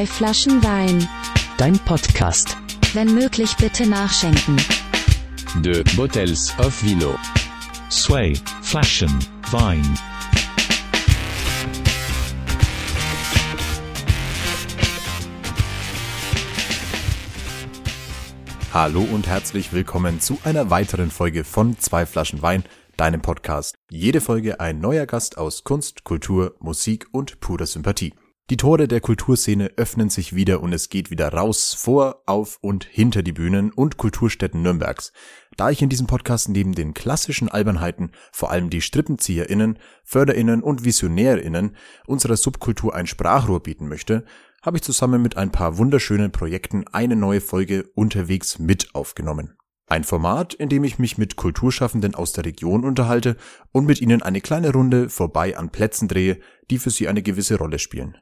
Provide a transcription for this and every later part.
Zwei Flaschen Wein. Dein Podcast. Wenn möglich bitte nachschenken. De Bottles of Vino. Sway, Flaschen, Wein. Hallo und herzlich willkommen zu einer weiteren Folge von Zwei Flaschen Wein, deinem Podcast. Jede Folge ein neuer Gast aus Kunst, Kultur, Musik und purer Sympathie. Die Tore der Kulturszene öffnen sich wieder und es geht wieder raus, vor, auf und hinter die Bühnen und Kulturstätten Nürnbergs. Da ich in diesem Podcast neben den klassischen Albernheiten vor allem die StrippenzieherInnen, FörderInnen und VisionärInnen unserer Subkultur ein Sprachrohr bieten möchte, habe ich zusammen mit ein paar wunderschönen Projekten eine neue Folge unterwegs mit aufgenommen. Ein Format, in dem ich mich mit Kulturschaffenden aus der Region unterhalte und mit ihnen eine kleine Runde vorbei an Plätzen drehe, die für sie eine gewisse Rolle spielen.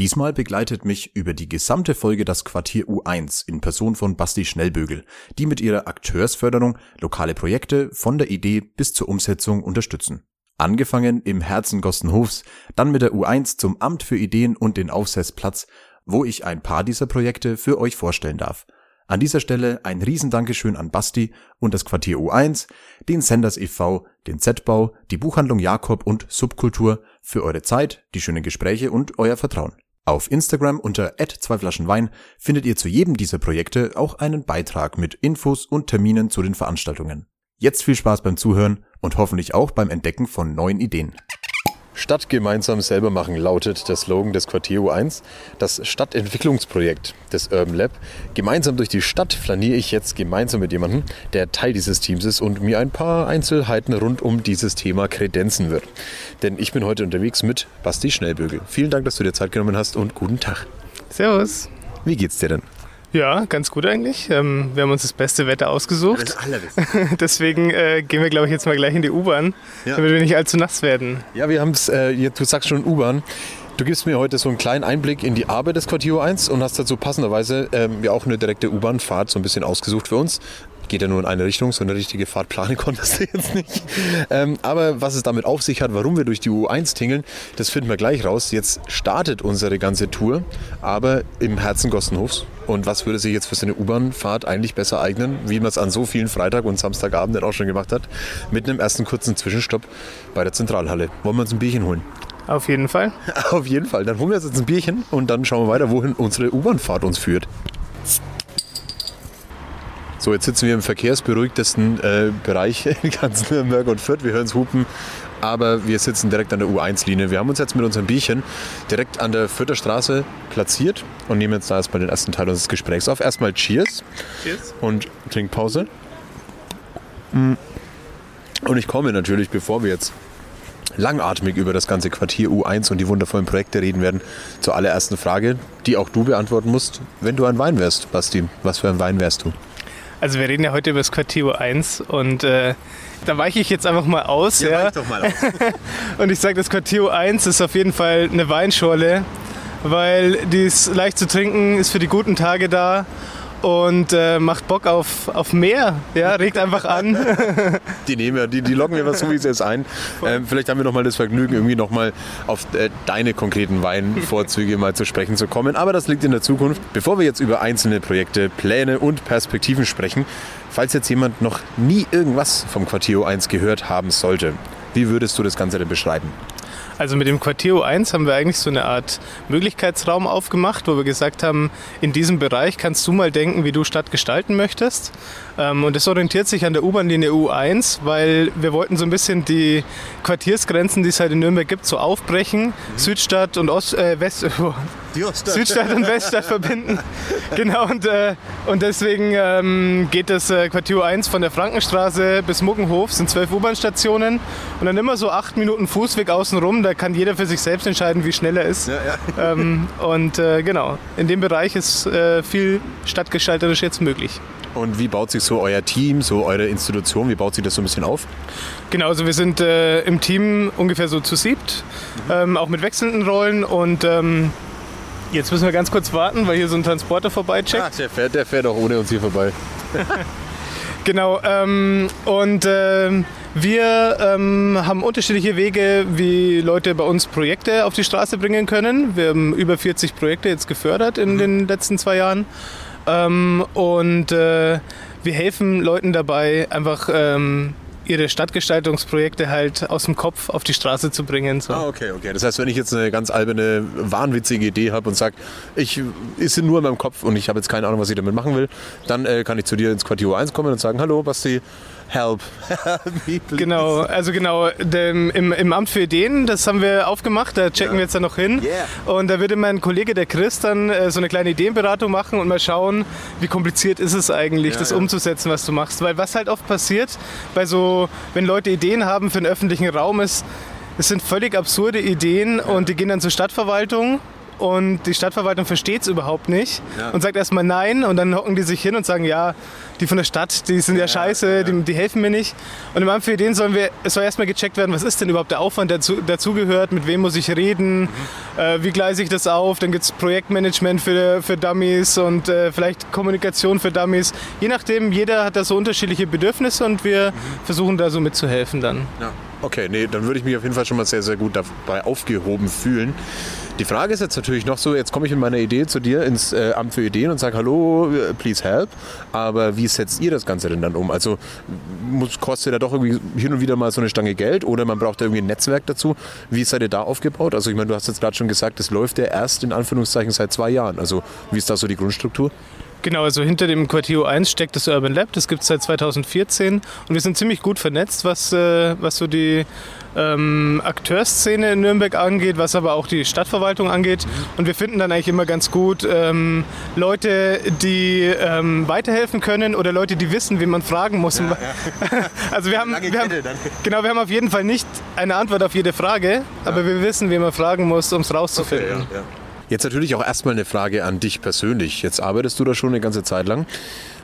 Diesmal begleitet mich über die gesamte Folge das Quartier U1 in Person von Basti Schnellbögel, die mit ihrer Akteursförderung lokale Projekte von der Idee bis zur Umsetzung unterstützen. Angefangen im Herzen Gostenhofs, dann mit der U1 zum Amt für Ideen und den Aufsetzplatz, wo ich ein paar dieser Projekte für euch vorstellen darf. An dieser Stelle ein Riesendankeschön an Basti und das Quartier U1, den Senders e.V., den Z-Bau, die Buchhandlung Jakob und Subkultur für eure Zeit, die schönen Gespräche und euer Vertrauen. Auf Instagram unter zwei Flaschen Wein findet ihr zu jedem dieser Projekte auch einen Beitrag mit Infos und Terminen zu den Veranstaltungen. Jetzt viel Spaß beim Zuhören und hoffentlich auch beim Entdecken von neuen Ideen. Stadt gemeinsam selber machen lautet der Slogan des Quartier U1. Das Stadtentwicklungsprojekt des Urban Lab. Gemeinsam durch die Stadt flaniere ich jetzt gemeinsam mit jemandem, der Teil dieses Teams ist und mir ein paar Einzelheiten rund um dieses Thema kredenzen wird. Denn ich bin heute unterwegs mit Basti Schnellbögel. Vielen Dank, dass du dir Zeit genommen hast und guten Tag. Servus. Wie geht's dir denn? Ja, ganz gut eigentlich. Ähm, wir haben uns das beste Wetter ausgesucht. Das Allerbeste. Deswegen äh, gehen wir, glaube ich, jetzt mal gleich in die U-Bahn, Ja. damit wir nicht allzu nass werden. Ja, wir haben es, äh, jetzt- du sagst schon U-Bahn. Du gibst mir heute so einen kleinen Einblick in die Arbeit des Quartier 1 und hast dazu passenderweise ähm, ja auch eine direkte U-Bahn-Fahrt so ein bisschen ausgesucht für uns. Geht ja nur in eine Richtung, so eine richtige Fahrt planen konntest du jetzt nicht. Ähm, aber was es damit auf sich hat, warum wir durch die U1 tingeln, das finden wir gleich raus. Jetzt startet unsere ganze Tour, aber im Herzen Gossenhofs. Und was würde sich jetzt für so eine U-Bahn-Fahrt eigentlich besser eignen, wie man es an so vielen Freitag- und Samstagabenden auch schon gemacht hat, mit einem ersten kurzen Zwischenstopp bei der Zentralhalle. Wollen wir uns ein Bierchen holen? Auf jeden Fall. Auf jeden Fall. Dann holen wir uns jetzt ein Bierchen und dann schauen wir weiter, wohin unsere U-Bahn-Fahrt uns führt. So, jetzt sitzen wir im verkehrsberuhigtesten äh, Bereich in ganz Nürnberg und Fürth. Wir hören es hupen, aber wir sitzen direkt an der U1-Linie. Wir haben uns jetzt mit unserem Bierchen direkt an der Fürther Straße platziert und nehmen jetzt da erstmal den ersten Teil unseres Gesprächs auf. Erstmal Cheers Cheers. und Trinkpause. Mm. Und ich komme natürlich, bevor wir jetzt langatmig über das ganze Quartier U1 und die wundervollen Projekte reden werden, zur allerersten Frage, die auch du beantworten musst. Wenn du ein Wein wärst, Basti, was für ein Wein wärst du? Also wir reden ja heute über das Quartier U1 und äh, da weiche ich jetzt einfach mal aus. Ja, doch mal aus. Und ich sage, das Quartier U1 ist auf jeden Fall eine Weinschorle, weil die ist leicht zu trinken, ist für die guten Tage da und äh, macht Bock auf, auf mehr. Ja, regt einfach an. Die nehmen wir, die, die locken wir was so wie es jetzt ein. Ähm, vielleicht haben wir noch mal das Vergnügen, irgendwie noch mal auf äh, deine konkreten Weinvorzüge mal zu sprechen zu kommen. Aber das liegt in der Zukunft. Bevor wir jetzt über einzelne Projekte, Pläne und Perspektiven sprechen, falls jetzt jemand noch nie irgendwas vom Quartier 1 gehört haben sollte, wie würdest du das Ganze denn beschreiben? Also mit dem Quartier U1 haben wir eigentlich so eine Art Möglichkeitsraum aufgemacht, wo wir gesagt haben, in diesem Bereich kannst du mal denken, wie du Stadt gestalten möchtest. Ähm, Und das orientiert sich an der U-Bahn-Linie U1, weil wir wollten so ein bisschen die Quartiersgrenzen, die es halt in Nürnberg gibt, so aufbrechen. Südstadt und Ost, äh, West, Südstadt und Weststadt verbinden. Genau, und, äh, und deswegen ähm, geht das äh, Quartier U1 von der Frankenstraße bis Muggenhof, sind zwölf U-Bahn-Stationen und dann immer so acht Minuten Fußweg außenrum. Da kann jeder für sich selbst entscheiden, wie schnell er ist. Ähm, und äh, genau, in dem Bereich ist äh, viel stadtgestalterisch jetzt möglich. Und wie baut sich so euer Team, so eure Institution, wie baut sich das so ein bisschen auf? Genau, also wir sind äh, im Team ungefähr so zu siebt, ähm, auch mit wechselnden Rollen und ähm, jetzt müssen wir ganz kurz warten, weil hier so ein Transporter vorbeicheckt. der fährt, der fährt auch ohne uns hier vorbei. Genau, ähm, und ähm, Wir ähm, haben unterschiedliche Wege, wie Leute bei uns Projekte auf die Straße bringen können. Wir haben über 40 Projekte jetzt gefördert in den letzten zwei Jahren. Ähm, und äh, wir helfen Leuten dabei, einfach ähm, ihre Stadtgestaltungsprojekte halt aus dem Kopf auf die Straße zu bringen. So. Ah, okay, okay. Das heißt, wenn ich jetzt eine ganz alberne, wahnwitzige Idee habe und sage, ich ist sie nur in meinem Kopf und ich habe jetzt keine Ahnung, was ich damit machen will, dann äh, kann ich zu dir ins Quartier 1 kommen und sagen, hallo Basti, help. Me, please. Genau, also genau, dem, im, im Amt für Ideen, das haben wir aufgemacht, da checken Ja. wir jetzt dann noch hin. Yeah. Und da würde mein Kollege, der Chris, dann äh, so eine kleine Ideenberatung machen und mal schauen, wie kompliziert ist es eigentlich, das ja. umzusetzen, was du machst. Weil was halt oft passiert, bei so, wenn Leute Ideen haben für einen öffentlichen Raum, ist, es sind völlig absurde Ideen und die gehen dann zur Stadtverwaltung. Und die Stadtverwaltung versteht es überhaupt nicht Ja. und sagt erstmal nein und dann hocken die sich hin und sagen, ja, die von der Stadt, die sind ja, scheiße, Die, die helfen mir nicht. Und im Amt für Ideen sollen wir, es soll erstmal gecheckt werden, was ist denn überhaupt der Aufwand, der dazu, dazugehört, mit wem muss ich reden, äh, wie gleise ich das auf, dann gibt es Projektmanagement für, für Dummies und äh, vielleicht Kommunikation für Dummies. Je nachdem, jeder hat da so unterschiedliche Bedürfnisse und wir versuchen da so mitzuhelfen dann. Ja. Okay, nee, dann würde ich mich auf jeden Fall schon mal sehr, sehr gut dabei aufgehoben fühlen. Die Frage ist jetzt natürlich noch so, jetzt komme ich mit meiner Idee zu dir ins äh, Amt für Ideen und sage, hallo, äh, please help. Aber wie setzt ihr das Ganze denn dann um? Also muss, kostet ja doch irgendwie hin und wieder mal so eine Stange Geld oder man braucht da irgendwie ein Netzwerk dazu. Wie seid ihr da aufgebaut? Also ich meine, du hast jetzt gerade schon gesagt, das läuft ja erst in Anführungszeichen seit zwei Jahren. Also wie ist da so die Grundstruktur? Genau, also hinter dem Quartier 1 steckt das Urban Lab, das gibt es seit 2014 und wir sind ziemlich gut vernetzt, was, äh, was so die ähm, Akteursszene in Nürnberg angeht, was aber auch die Stadtverwaltung angeht. Und wir finden dann eigentlich immer ganz gut ähm, Leute, die ähm, weiterhelfen können oder Leute, die wissen, wen man fragen muss. also wir haben, wir haben, genau, wir haben auf jeden Fall nicht eine Antwort auf jede Frage, aber wir wissen, wen man fragen muss, um es rauszufinden. Jetzt natürlich auch erstmal eine Frage an dich persönlich. Jetzt arbeitest du da schon eine ganze Zeit lang.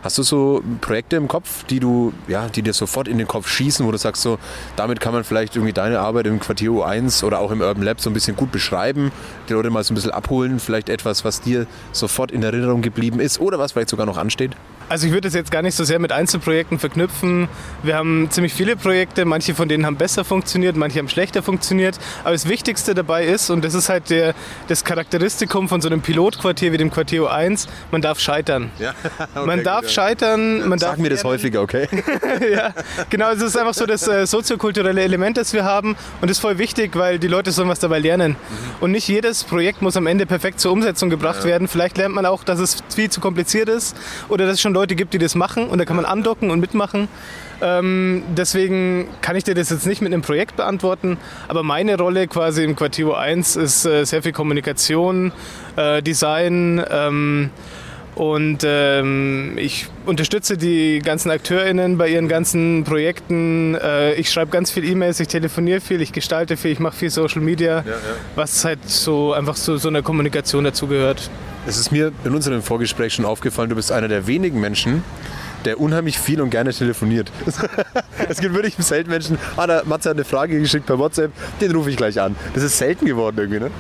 Hast du so Projekte im Kopf, die du, ja, die dir sofort in den Kopf schießen, wo du sagst, so, damit kann man vielleicht irgendwie deine Arbeit im Quartier U1 oder auch im Urban Lab so ein bisschen gut beschreiben, die Leute mal so ein bisschen abholen, vielleicht etwas, was dir sofort in Erinnerung geblieben ist oder was vielleicht sogar noch ansteht? Also ich würde es jetzt gar nicht so sehr mit Einzelprojekten verknüpfen. Wir haben ziemlich viele Projekte, manche von denen haben besser funktioniert, manche haben schlechter funktioniert. Aber das Wichtigste dabei ist, und das ist halt der, das Charakteristikum von so einem Pilotquartier wie dem Quartier 1, man darf scheitern. Ja, man darf scheitern, man darf Sag mir das häufiger, okay? ja, genau, es ist einfach so das äh, soziokulturelle Element, das wir haben und das ist voll wichtig, weil die Leute sollen was dabei lernen. Und nicht jedes Projekt muss am Ende perfekt zur Umsetzung gebracht werden. Vielleicht lernt man auch, dass es viel zu kompliziert ist oder dass es schon Leute gibt, die das machen und da kann man andocken und mitmachen. Ähm, deswegen kann ich dir das jetzt nicht mit einem Projekt beantworten, aber meine Rolle quasi im Quartier 1 ist äh, sehr viel Kommunikation, äh, Design, ähm, und ähm, ich unterstütze die ganzen AkteurInnen bei ihren ganzen Projekten. Äh, ich schreibe ganz viel E-Mails, ich telefoniere viel, ich gestalte viel, ich mache viel Social Media, was halt so einfach zu so einer Kommunikation dazugehört. Es ist mir in unserem Vorgespräch schon aufgefallen, du bist einer der wenigen Menschen, der unheimlich viel und gerne telefoniert. es gibt wirklich selten Menschen, ah, der Matze hat eine Frage geschickt per WhatsApp, den rufe ich gleich an. Das ist selten geworden irgendwie, ne?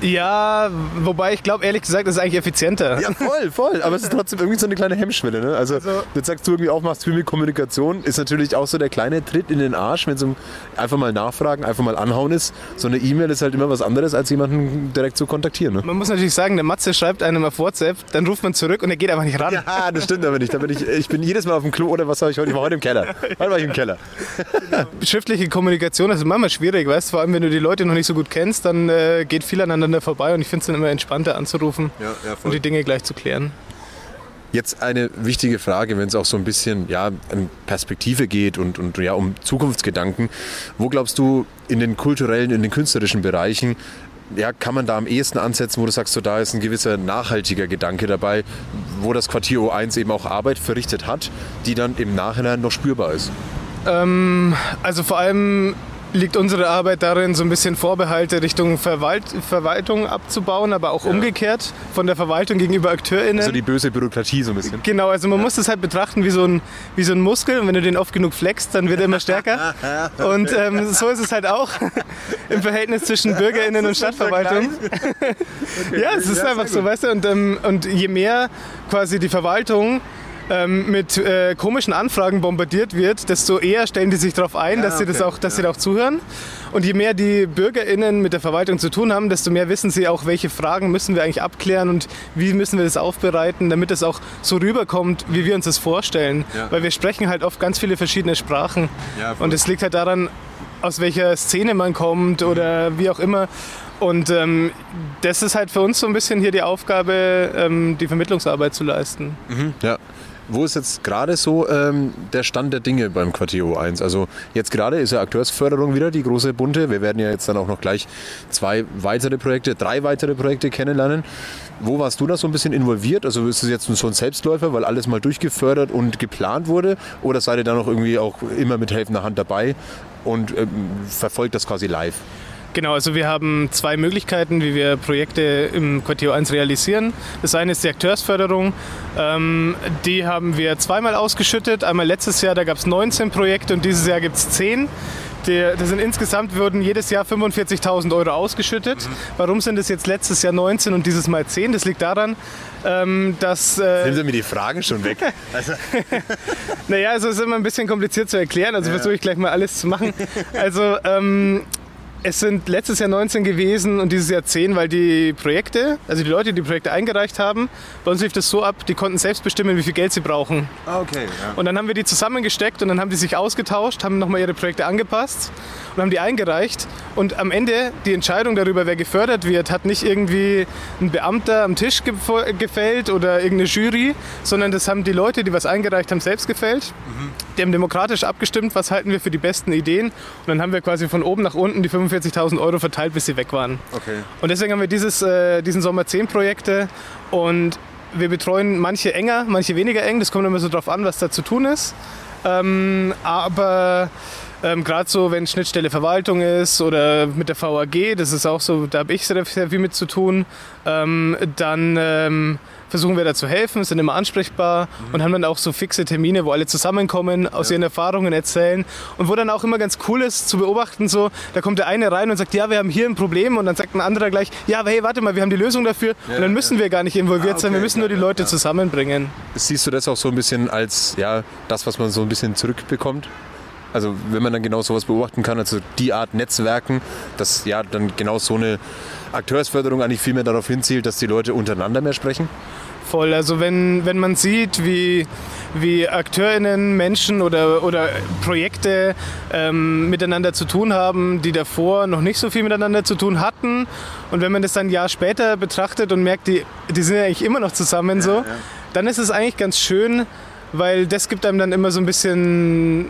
Ja, wobei ich glaube, ehrlich gesagt, das ist eigentlich effizienter. Ja, voll, voll. Aber es ist trotzdem irgendwie so eine kleine Hemmschwelle, ne? Also, jetzt sagst du irgendwie auch, machst viel mit Kommunikation, ist natürlich auch so der kleine Tritt in den Arsch, wenn so ein einfach mal nachfragen, einfach mal anhauen ist. So eine E-Mail ist halt immer was anderes, als jemanden direkt zu kontaktieren, ne? Man muss natürlich sagen, der Matze schreibt einem auf WhatsApp, dann ruft man zurück und er geht einfach nicht ran. Ja, das stimmt aber nicht. Da bin ich, ich bin jedes Mal auf dem Klo oder was war ich heute? Ich war heute im Keller. Heute war ich im Keller. schriftliche Kommunikation ist manchmal schwierig, weißt vor allem wenn du die Leute noch nicht so gut kennst, dann äh, geht viel aneinander vorbei und ich finde es dann immer entspannter anzurufen Ja, ja, und die Dinge gleich zu klären. Jetzt eine wichtige Frage, wenn es auch so ein bisschen ja, an Perspektive geht und, und ja, um Zukunftsgedanken. Wo glaubst du in den kulturellen, in den künstlerischen Bereichen, ja, kann man da am ehesten ansetzen, wo du sagst, so, da ist ein gewisser nachhaltiger Gedanke dabei, wo das Quartier O1 eben auch Arbeit verrichtet hat, die dann im Nachhinein noch spürbar ist? Also vor allem liegt unsere Arbeit darin, so ein bisschen Vorbehalte Richtung Verwalt Verwaltung abzubauen, aber auch umgekehrt von der Verwaltung gegenüber AkteurInnen. Also die böse Bürokratie so ein bisschen. Genau, also man muss das halt betrachten wie so, ein, wie so ein Muskel und wenn du den oft genug flexst, dann wird er immer stärker. Und ähm, so ist es halt auch im Verhältnis zwischen BürgerInnen und Stadtverwaltung. ja, es ist einfach so, weißt du, und, ähm, und je mehr quasi die Verwaltung ähm, mit äh, komischen Anfragen bombardiert wird, desto eher stellen die sich darauf ein, dass sie das auch, dass sie da auch zuhören. Und je mehr die BürgerInnen mit der Verwaltung zu tun haben, desto mehr wissen sie auch, welche Fragen müssen wir eigentlich abklären und wie müssen wir das aufbereiten, damit es auch so rüberkommt, wie wir uns das vorstellen. Ja. Weil wir sprechen halt oft ganz viele verschiedene Sprachen. Ja, und es liegt halt daran, aus welcher Szene man kommt oder wie auch immer. Und ähm, das ist halt für uns so ein bisschen hier die Aufgabe, ähm, die Vermittlungsarbeit zu leisten. Ja. Wo ist jetzt gerade so ähm, der Stand der Dinge beim Quartier O1? Also jetzt gerade ist ja Akteursförderung wieder die große bunte. Wir werden ja jetzt dann auch noch gleich zwei weitere Projekte, drei weitere Projekte kennenlernen. Wo warst du da so ein bisschen involviert? Also ist es jetzt so ein Selbstläufer, weil alles mal durchgefördert und geplant wurde? Oder seid ihr da noch irgendwie auch immer mit helfender Hand dabei und ähm, verfolgt das quasi live? Genau, also wir haben zwei Möglichkeiten, wie wir Projekte im Quartier 1 realisieren. Das eine ist die Akteursförderung. Ähm, die haben wir zweimal ausgeschüttet. Einmal letztes Jahr, da gab es 19 Projekte und dieses Jahr gibt es 10. Die, das sind insgesamt wurden jedes Jahr 45.000 Euro ausgeschüttet. Warum sind es jetzt letztes Jahr 19 und dieses Mal 10? Das liegt daran, ähm, dass äh, Nehmen Sie mir die Fragen schon weg. Naja, also es ist immer ein bisschen kompliziert zu erklären, also versuche ich gleich mal alles zu machen. Also ähm, es sind letztes Jahr 19 gewesen und dieses Jahr 10, weil die Projekte, also die Leute, die die Projekte eingereicht haben, bei uns lief das so ab, die konnten selbst bestimmen, wie viel Geld sie brauchen. Ah, okay. Ja. Und dann haben wir die zusammengesteckt und dann haben die sich ausgetauscht, haben nochmal ihre Projekte angepasst und haben die eingereicht. Und am Ende die Entscheidung darüber, wer gefördert wird, hat nicht irgendwie ein Beamter am Tisch gefällt oder irgendeine Jury, sondern das haben die Leute, die was eingereicht haben, selbst gefällt. Die haben demokratisch abgestimmt, was halten wir für die besten Ideen. Und dann haben wir quasi von oben nach unten die 45.000 Euro verteilt, bis sie weg waren. Okay. Und deswegen haben wir dieses, äh, diesen Sommer 10 Projekte und wir betreuen manche enger, manche weniger eng. Das kommt immer so drauf an, was da zu tun ist. Ähm, aber ähm, gerade so, wenn Schnittstelle Verwaltung ist oder mit der VAG, das ist auch so, da habe ich sehr, sehr viel mit zu tun, ähm, dann ähm, versuchen wir da zu helfen, sind immer ansprechbar und haben dann auch so fixe Termine, wo alle zusammenkommen, aus ihren Erfahrungen erzählen und wo dann auch immer ganz cool ist zu beobachten, so, da kommt der eine rein und sagt, ja, wir haben hier ein Problem und dann sagt ein anderer gleich, ja, aber hey, warte mal, wir haben die Lösung dafür und dann müssen wir gar nicht involviert Ah, sein, wir okay, müssen nur die ja, Leute ja. zusammenbringen. Siehst du das auch so ein bisschen als ja, das, was man so ein bisschen zurückbekommt? Also wenn man dann genau sowas beobachten kann, also die Art Netzwerken, dass ja dann genau so eine Akteursförderung eigentlich viel mehr darauf hinzielt, dass die Leute untereinander mehr sprechen? Voll, also wenn, wenn man sieht, wie, wie AkteurInnen, Menschen oder, oder Projekte ähm, miteinander zu tun haben, die davor noch nicht so viel miteinander zu tun hatten. Und wenn man das dann ein Jahr später betrachtet und merkt, die, die sind ja eigentlich immer noch zusammen so, dann ist es eigentlich ganz schön, weil das gibt einem dann immer so ein bisschen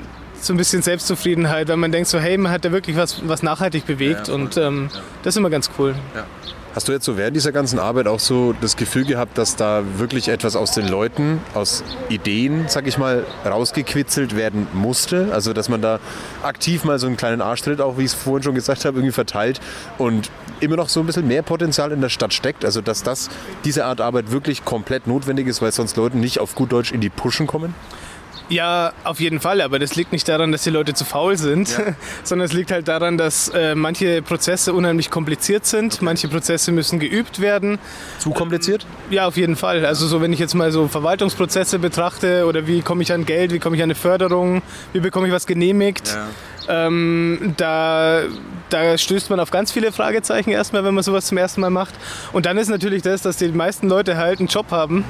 so ein bisschen Selbstzufriedenheit, weil man denkt so, hey, man hat da wirklich was, was nachhaltig bewegt und ähm, das ist immer ganz cool. Hast du jetzt so während dieser ganzen Arbeit auch so das Gefühl gehabt, dass da wirklich etwas aus den Leuten, aus Ideen, sag ich mal, rausgequitzelt werden musste? Also dass man da aktiv mal so einen kleinen Arschtritt, auch wie ich es vorhin schon gesagt habe, irgendwie verteilt und immer noch so ein bisschen mehr Potenzial in der Stadt steckt. Also dass das, diese Art Arbeit wirklich komplett notwendig ist, weil sonst Leute nicht auf gut Deutsch in die Puschen kommen? Ja, auf jeden Fall, aber das liegt nicht daran, dass die Leute zu faul sind, sondern es liegt halt daran, dass äh, manche Prozesse unheimlich kompliziert sind, manche Prozesse müssen geübt werden. Zu kompliziert? Ja, auf jeden Fall. Also so, wenn ich jetzt mal so Verwaltungsprozesse betrachte oder wie komme ich an Geld, wie komme ich an eine Förderung, wie bekomme ich was genehmigt, ähm, da, da stößt man auf ganz viele Fragezeichen erstmal, wenn man sowas zum ersten Mal macht. Und dann ist natürlich das, dass die meisten Leute halt einen Job haben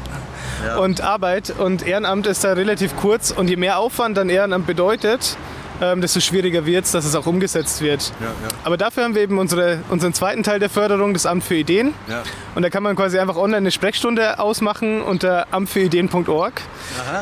und Arbeit und Ehrenamt ist da relativ kurz und je mehr Aufwand dann Ehrenamt bedeutet, ähm, desto schwieriger wird es, dass es auch umgesetzt wird. Aber dafür haben wir eben unsere, unseren zweiten Teil der Förderung, das Amt für Ideen. Und da kann man quasi einfach online eine Sprechstunde ausmachen unter amtfürideen.org.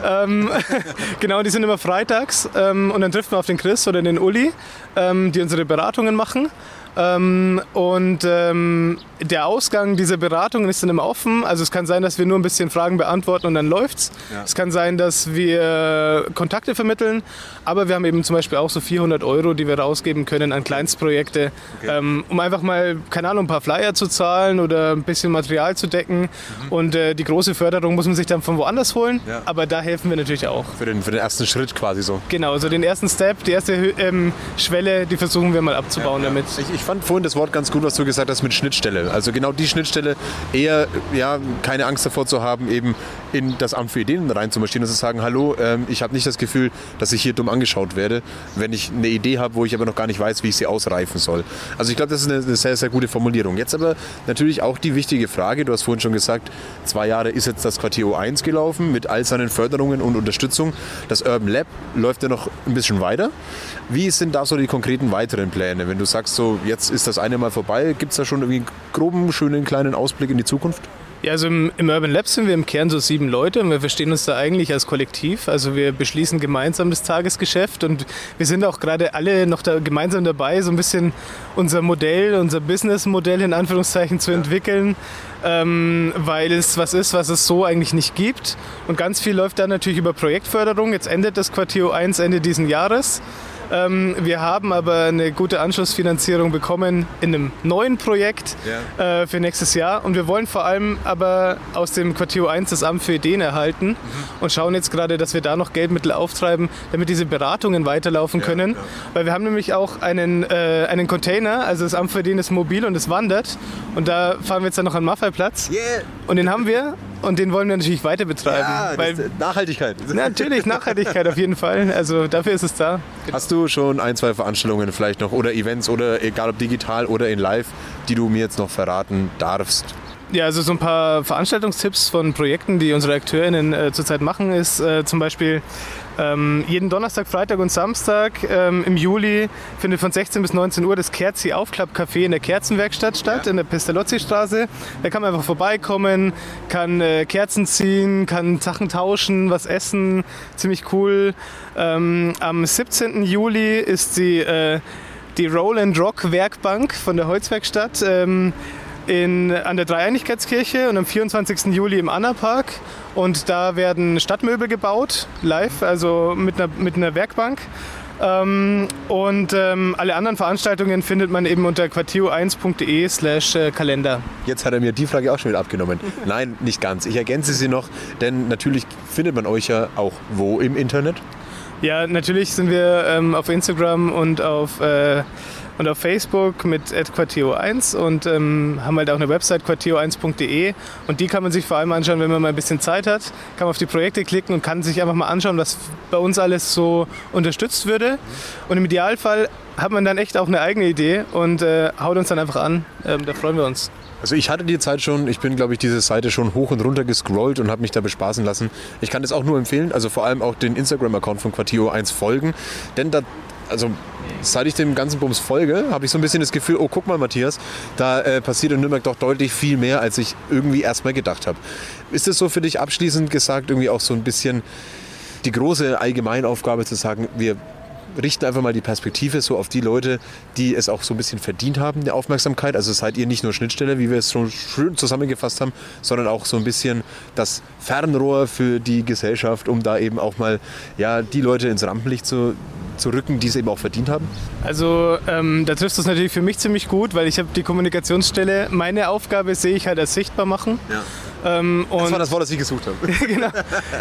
Ähm, genau, die sind immer freitags ähm, und dann trifft man auf den Chris oder den Uli, ähm, die unsere Beratungen machen. Ähm, und ähm, der Ausgang dieser Beratungen ist dann immer offen. Also es kann sein, dass wir nur ein bisschen Fragen beantworten und dann läuft's. Es kann sein, dass wir Kontakte vermitteln, aber wir haben eben zum Beispiel auch so 400 Euro, die wir rausgeben können an Kleinstprojekte, ähm, um einfach mal, keine Ahnung, ein paar Flyer zu zahlen oder ein bisschen Material zu decken. Und äh, die große Förderung muss man sich dann von woanders holen, Ja. aber da helfen wir natürlich auch. Für den, für den ersten Schritt quasi so. Genau, so den ersten Step, die erste ähm, Schwelle, die versuchen wir mal abzubauen damit. Ich, ich fand vorhin das Wort ganz gut, was du gesagt hast mit Schnittstelle. Also genau die Schnittstelle, eher ja, keine Angst davor zu haben, eben in das Amt für Ideen reinzumarschieren und zu sagen, hallo, ähm, ich habe nicht das Gefühl, dass ich hier dumm angeschaut werde, wenn ich eine Idee habe, wo ich aber noch gar nicht weiß, wie ich sie ausreifen soll. Also ich glaube, das ist eine, eine sehr, sehr gute Formulierung. Jetzt aber natürlich auch die wichtige Frage, du hast vorhin schon gesagt, zwei Jahre ist jetzt das Quartier O1 gelaufen mit all seinen Förderungen und Unterstützung. Das Urban Lab läuft ja noch ein bisschen weiter. Wie sind da so die konkreten weiteren Pläne? Wenn du sagst, so jetzt ist das eine Mal vorbei, gibt es da schon irgendwie einen groben, schönen kleinen Ausblick in die Zukunft? Ja, also im, im Urban Lab sind wir im Kern so sieben Leute und wir verstehen uns da eigentlich als Kollektiv. Also wir beschließen gemeinsam das Tagesgeschäft und wir sind auch gerade alle noch da gemeinsam dabei, so ein bisschen unser Modell, unser Businessmodell in Anführungszeichen zu entwickeln, ähm, weil es was ist, was es so eigentlich nicht gibt. Und ganz viel läuft da natürlich über Projektförderung. Jetzt endet das Quartier 1 Ende diesen Jahres. Ähm, wir haben aber eine gute Anschlussfinanzierung bekommen in einem neuen Projekt Ja. äh, für nächstes Jahr. Und wir wollen vor allem aber aus dem Quartier 1 das Amt für Ideen erhalten Mhm. und schauen jetzt gerade, dass wir da noch Geldmittel auftreiben, damit diese Beratungen weiterlaufen können. Weil wir haben nämlich auch einen, äh, einen Container, also das Amt für Ideen ist mobil und es wandert. Und da fahren wir jetzt dann noch an Maffeiplatz. Yeah! Und den haben wir und den wollen wir natürlich weiter betreiben. Ja, weil, Nachhaltigkeit. natürlich, Nachhaltigkeit auf jeden Fall. Also dafür ist es da. Hast du schon ein, zwei Veranstaltungen vielleicht noch oder Events oder egal ob digital oder in live, die du mir jetzt noch verraten darfst? Ja, also so ein paar Veranstaltungstipps von Projekten, die unsere AkteurInnen äh, zurzeit machen, ist äh, zum Beispiel ähm, jeden Donnerstag, Freitag und Samstag ähm, im Juli findet von 16 bis 19 Uhr das Kerzi Aufklappcafé in der Kerzenwerkstatt statt, in der Pestalozzi-Straße. Da kann man einfach vorbeikommen, kann äh, Kerzen ziehen, kann Sachen tauschen, was essen. Ziemlich cool. Ähm, am 17. Juli ist die, äh, die Roll and Rock Werkbank von der Holzwerkstatt. In, an der Dreieinigkeitskirche und am 24. Juli im Anna-Park. Und da werden Stadtmöbel gebaut, live, also mit einer, mit einer Werkbank. Ähm, und ähm, alle anderen Veranstaltungen findet man eben unter quartio1.de slash äh, Kalender. Jetzt hat er mir die Frage auch schon wieder abgenommen. Nein, nicht ganz. Ich ergänze sie noch, denn natürlich findet man euch ja auch wo im Internet? Ja, natürlich sind wir ähm, auf Instagram und auf, äh, und auf Facebook mit quartio1 und ähm, haben halt auch eine Website quartio1.de und die kann man sich vor allem anschauen, wenn man mal ein bisschen Zeit hat, kann man auf die Projekte klicken und kann sich einfach mal anschauen, was bei uns alles so unterstützt würde. Und im Idealfall hat man dann echt auch eine eigene Idee und äh, haut uns dann einfach an, ähm, da freuen wir uns. Also ich hatte die Zeit schon, ich bin glaube ich diese Seite schon hoch und runter gescrollt und habe mich da bespaßen lassen. Ich kann das auch nur empfehlen, also vor allem auch den Instagram-Account von Quartio 1 folgen, denn da, also seit ich dem ganzen Bums folge, habe ich so ein bisschen das Gefühl, oh guck mal Matthias, da äh, passiert in Nürnberg doch deutlich viel mehr, als ich irgendwie erstmal gedacht habe. Ist es so für dich abschließend gesagt irgendwie auch so ein bisschen die große Allgemeinaufgabe zu sagen, wir richten einfach mal die Perspektive so auf die Leute, die es auch so ein bisschen verdient haben, eine Aufmerksamkeit. Also seid ihr nicht nur Schnittstelle, wie wir es schon schön zusammengefasst haben, sondern auch so ein bisschen das Fernrohr für die Gesellschaft, um da eben auch mal ja, die Leute ins Rampenlicht zu, zu rücken, die es eben auch verdient haben. Also ähm, da triffst du es natürlich für mich ziemlich gut, weil ich habe die Kommunikationsstelle, meine Aufgabe sehe ich halt als sichtbar machen. Ähm, Das war das Wort, das ich gesucht habe. genau.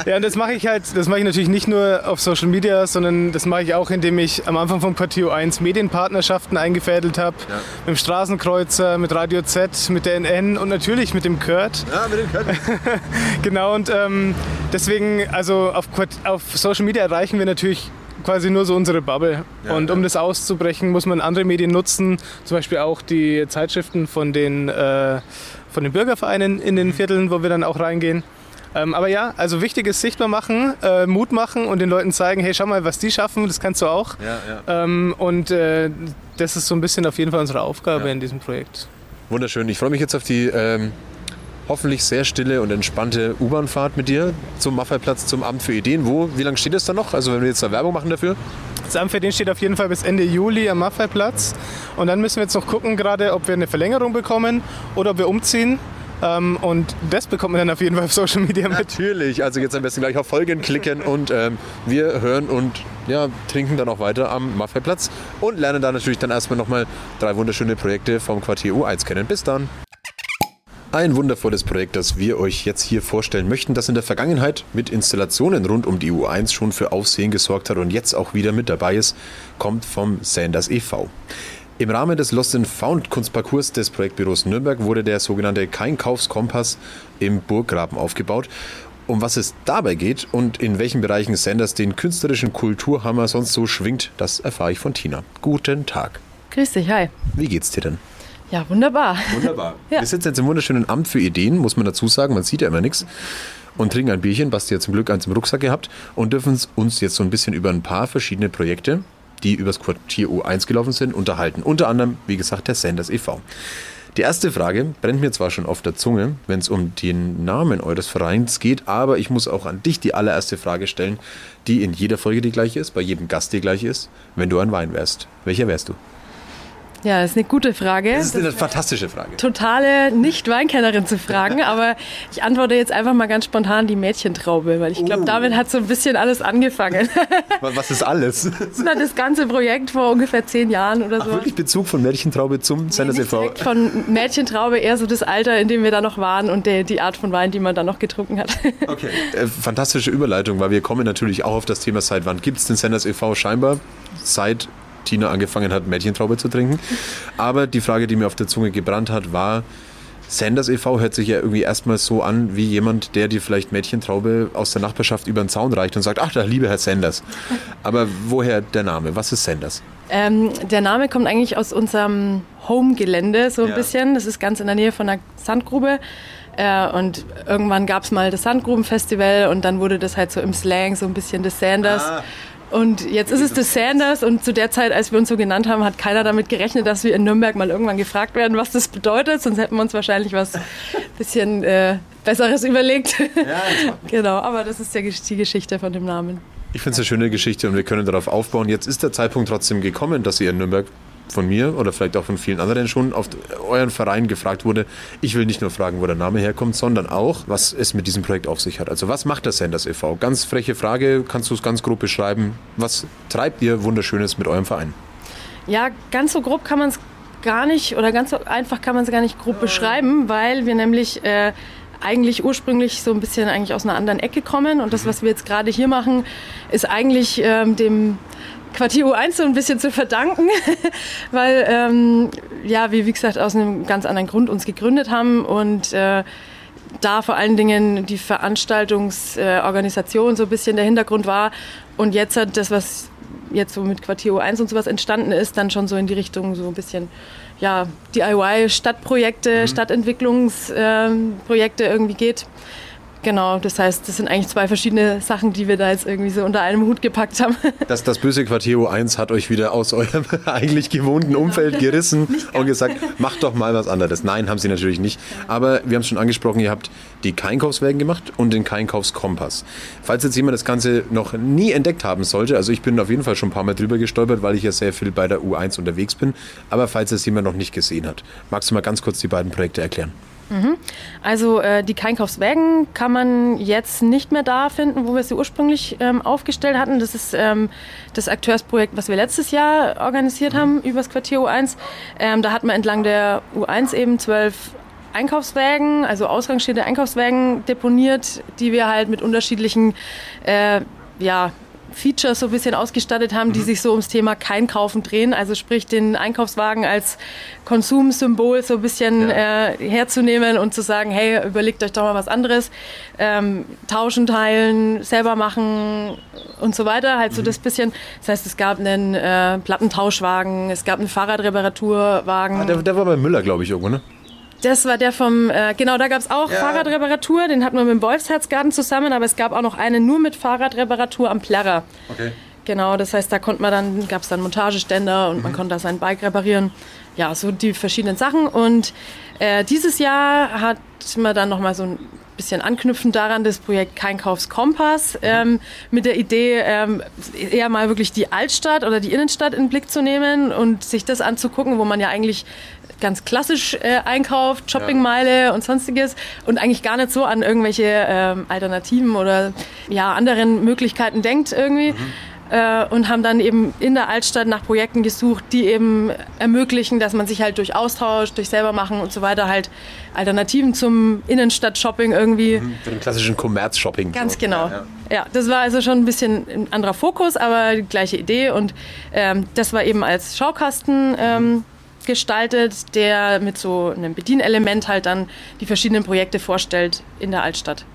Ja, und das mache ich halt, das mache ich natürlich nicht nur auf Social Media, sondern das mache ich auch, indem ich am Anfang von Quartier 1 Medienpartnerschaften eingefädelt habe. Mit dem Straßenkreuzer, mit Radio Z, mit der NN und natürlich mit dem Kurt. Ja, mit dem Können. Genau, und ähm, deswegen, also auf, auf Social Media erreichen wir natürlich quasi nur so unsere Bubble. und um das auszubrechen, muss man andere Medien nutzen, zum Beispiel auch die Zeitschriften von den, äh, von den Bürgervereinen in den Vierteln, wo wir dann auch reingehen. Ähm, aber ja, also wichtig ist sichtbar machen, äh, Mut machen und den Leuten zeigen, hey, schau mal, was die schaffen, das kannst du auch. Ja, ja. Ähm, und äh, das ist so ein bisschen auf jeden Fall unsere Aufgabe in diesem Projekt. Wunderschön. Ich freue mich jetzt auf die ähm, hoffentlich sehr stille und entspannte U-Bahn-Fahrt mit dir zum Maffeiplatz, zum Amt für Ideen. Wo, wie lange steht es da noch? Also wenn wir jetzt da Werbung machen dafür? Das Amt für den steht auf jeden Fall bis Ende Juli am Maffeiplatz. Und dann müssen wir jetzt noch gucken, gerade ob wir eine Verlängerung bekommen oder ob wir umziehen. Ähm, und das bekommt man dann auf jeden Fall auf Social Media mit. Natürlich. Also jetzt am besten gleich auf Folgen klicken und ähm, wir hören und ja, trinken dann auch weiter am Maffeiplatz und lernen da natürlich dann erstmal nochmal drei wunderschöne Projekte vom Quartier U1 kennen. Bis dann. Ein wundervolles Projekt, das wir euch jetzt hier vorstellen möchten, das in der Vergangenheit mit Installationen rund um die U1 schon für Aufsehen gesorgt hat und jetzt auch wieder mit dabei ist, kommt vom Sanders e.V. Im Rahmen des Lost and Found Kunstparcours des Projektbüros Nürnberg wurde der sogenannte Keinkaufskompass im Burggraben aufgebaut. Um was es dabei geht und in welchen Bereichen Sanders den künstlerischen Kulturhammer sonst so schwingt, das erfahre ich von Tina. Guten Tag. Grüß dich, hi. Wie geht's dir denn? Ja, wunderbar. Wunderbar. Ja. Wir sitzen jetzt im wunderschönen Amt für Ideen, muss man dazu sagen. Man sieht ja immer nichts. Und trinken ein Bierchen, Basti hat zum Glück eins im Rucksack gehabt und dürfen uns jetzt so ein bisschen über ein paar verschiedene Projekte, die übers Quartier U1 gelaufen sind, unterhalten. Unter anderem, wie gesagt, der Sanders e.V. Die erste Frage brennt mir zwar schon auf der Zunge, wenn es um den Namen eures Vereins geht, aber ich muss auch an dich die allererste Frage stellen, die in jeder Folge die gleiche ist, bei jedem Gast die gleiche ist. Wenn du ein Wein wärst, welcher wärst du? Ja, das ist eine gute Frage. Das ist eine fantastische Frage. Totale Nicht-Weinkennerin zu fragen, aber ich antworte jetzt einfach mal ganz spontan die Mädchentraube, weil ich glaube, Oh. damit hat so ein bisschen alles angefangen. Was ist alles? Na, das ganze Projekt vor ungefähr zehn Jahren oder Ach, so. wirklich Bezug von Mädchentraube zum Sanders Nicht e.V.? von Mädchentraube, eher so das Alter, in dem wir da noch waren und der, die Art von Wein, die man da noch getrunken hat. Okay. Äh, fantastische Überleitung, weil wir kommen natürlich auch auf das Thema, seit wann gibt es den Sanders e.V. scheinbar? Seit Tina angefangen hat, Mädchentraube zu trinken. Aber die Frage, die mir auf der Zunge gebrannt hat, war, Sanders e.V. hört sich ja irgendwie erstmal so an wie jemand, der dir vielleicht Mädchentraube aus der Nachbarschaft über den Zaun reicht und sagt, ach, da liebe Herr Sanders. Aber woher der Name? Was ist Sanders? Ähm, der Name kommt eigentlich aus unserem Home-Gelände so ein Ja. bisschen. Das ist ganz in der Nähe von einer Sandgrube. Äh, und irgendwann gab es mal das Sandgrubenfestival und dann wurde das halt so im Slang so ein bisschen das Sanders. Ah. Und jetzt ist es das Sanders und zu der Zeit, als wir uns so genannt haben, hat keiner damit gerechnet, dass wir in Nürnberg mal irgendwann gefragt werden, was das bedeutet. Sonst hätten wir uns wahrscheinlich was bisschen äh, Besseres überlegt. genau, aber das ist ja die Geschichte von dem Namen. Ich finde es eine schöne Geschichte und wir können darauf aufbauen. Jetzt ist der Zeitpunkt trotzdem gekommen, dass ihr in Nürnberg von mir oder vielleicht auch von vielen anderen schon auf euren Verein gefragt wurde. Ich will nicht nur fragen, wo der Name herkommt, sondern auch, was es mit diesem Projekt auf sich hat. Also was macht der Sanders e.V.? Ganz freche Frage, kannst du es ganz grob beschreiben? Was treibt ihr Wunderschönes mit eurem Verein? Ja, ganz so grob kann man es gar nicht oder ganz so einfach kann man es gar nicht grob beschreiben, weil wir nämlich äh, eigentlich ursprünglich so ein bisschen eigentlich aus einer anderen Ecke kommen und das, was wir jetzt gerade hier machen, ist eigentlich ähm, dem Quartier U1 so ein bisschen zu verdanken, weil ähm, ja, wir wie gesagt aus einem ganz anderen Grund uns gegründet haben und äh, da vor allen Dingen die Veranstaltungsorganisation so ein bisschen der Hintergrund war und jetzt hat das, was jetzt so mit Quartier U1 und sowas entstanden ist, dann schon so in die Richtung so ein bisschen ja, DIY-Stadtprojekte, Stadtentwicklungsprojekte irgendwie geht. Genau, das heißt, das sind eigentlich zwei verschiedene Sachen, die wir da jetzt irgendwie so unter einem Hut gepackt haben. Das, das böse Quartier U1 hat euch wieder aus eurem eigentlich gewohnten Umfeld gerissen und gesagt, macht doch mal was anderes. Nein, haben sie natürlich nicht. Aber wir haben es schon angesprochen, ihr habt die Keinkaufswägen gemacht und den Keinkaufskompass. Falls jetzt jemand das Ganze noch nie entdeckt haben sollte, also ich bin auf jeden Fall schon ein paar Mal drüber gestolpert, weil ich ja sehr viel bei der U1 unterwegs bin. Aber falls es jemand noch nicht gesehen hat, magst du mal ganz kurz die beiden Projekte erklären? Also äh, die Keinkaufswägen kann man jetzt nicht mehr da finden, wo wir sie ursprünglich ähm, aufgestellt hatten. Das ist ähm, das Akteursprojekt, was wir letztes Jahr organisiert haben übers Quartier U1. Ähm, da hat man entlang der U1 eben zwölf Einkaufswägen, also ausrangierte Einkaufswägen deponiert, die wir halt mit unterschiedlichen äh, ja, Features so ein bisschen ausgestattet haben, die sich so ums Thema Keinkaufen drehen. Also sprich den Einkaufswagen als Konsumsymbol so ein bisschen äh, herzunehmen und zu sagen, hey, überlegt euch doch mal was anderes. Ähm, tauschen, teilen, selber machen und so weiter. Halt so das bisschen. Das heißt, es gab einen äh, Plattentauschwagen, es gab einen Fahrradreparaturwagen. Ah, der, der war bei Müller, glaube ich, irgendwo, ne? Das war der vom, äh, genau, da gab es auch Ja. Fahrradreparatur, den hatten wir mit dem Wolfsherzgarten zusammen, aber es gab auch noch einen nur mit Fahrradreparatur am Plärrer. Okay. Genau, das heißt, da konnte man dann, gab es dann Montageständer und man konnte da sein Bike reparieren. Ja, so die verschiedenen Sachen. Und äh, dieses Jahr hat man dann nochmal so ein bisschen anknüpfend daran das Projekt Keinkaufskompass ähm, mit der Idee, ähm, eher mal wirklich die Altstadt oder die Innenstadt in den Blick zu nehmen und sich das anzugucken, wo man ja eigentlich ganz klassisch äh, einkauft, Shoppingmeile und sonstiges und eigentlich gar nicht so an irgendwelche ähm, Alternativen oder ja, anderen Möglichkeiten denkt irgendwie äh, und haben dann eben in der Altstadt nach Projekten gesucht, die eben ermöglichen, dass man sich halt durch Austausch, durch selber machen und so weiter halt Alternativen zum Innenstadt-Shopping irgendwie. Für den klassischen Kommerz-Shopping. Ganz So. genau. Ja, Ja, ja. das war also schon ein bisschen ein anderer Fokus, aber die gleiche Idee und ähm, das war eben als Schaukasten ähm, gestaltet, der mit so einem Bedienelement halt dann die verschiedenen Projekte vorstellt in der Altstadt.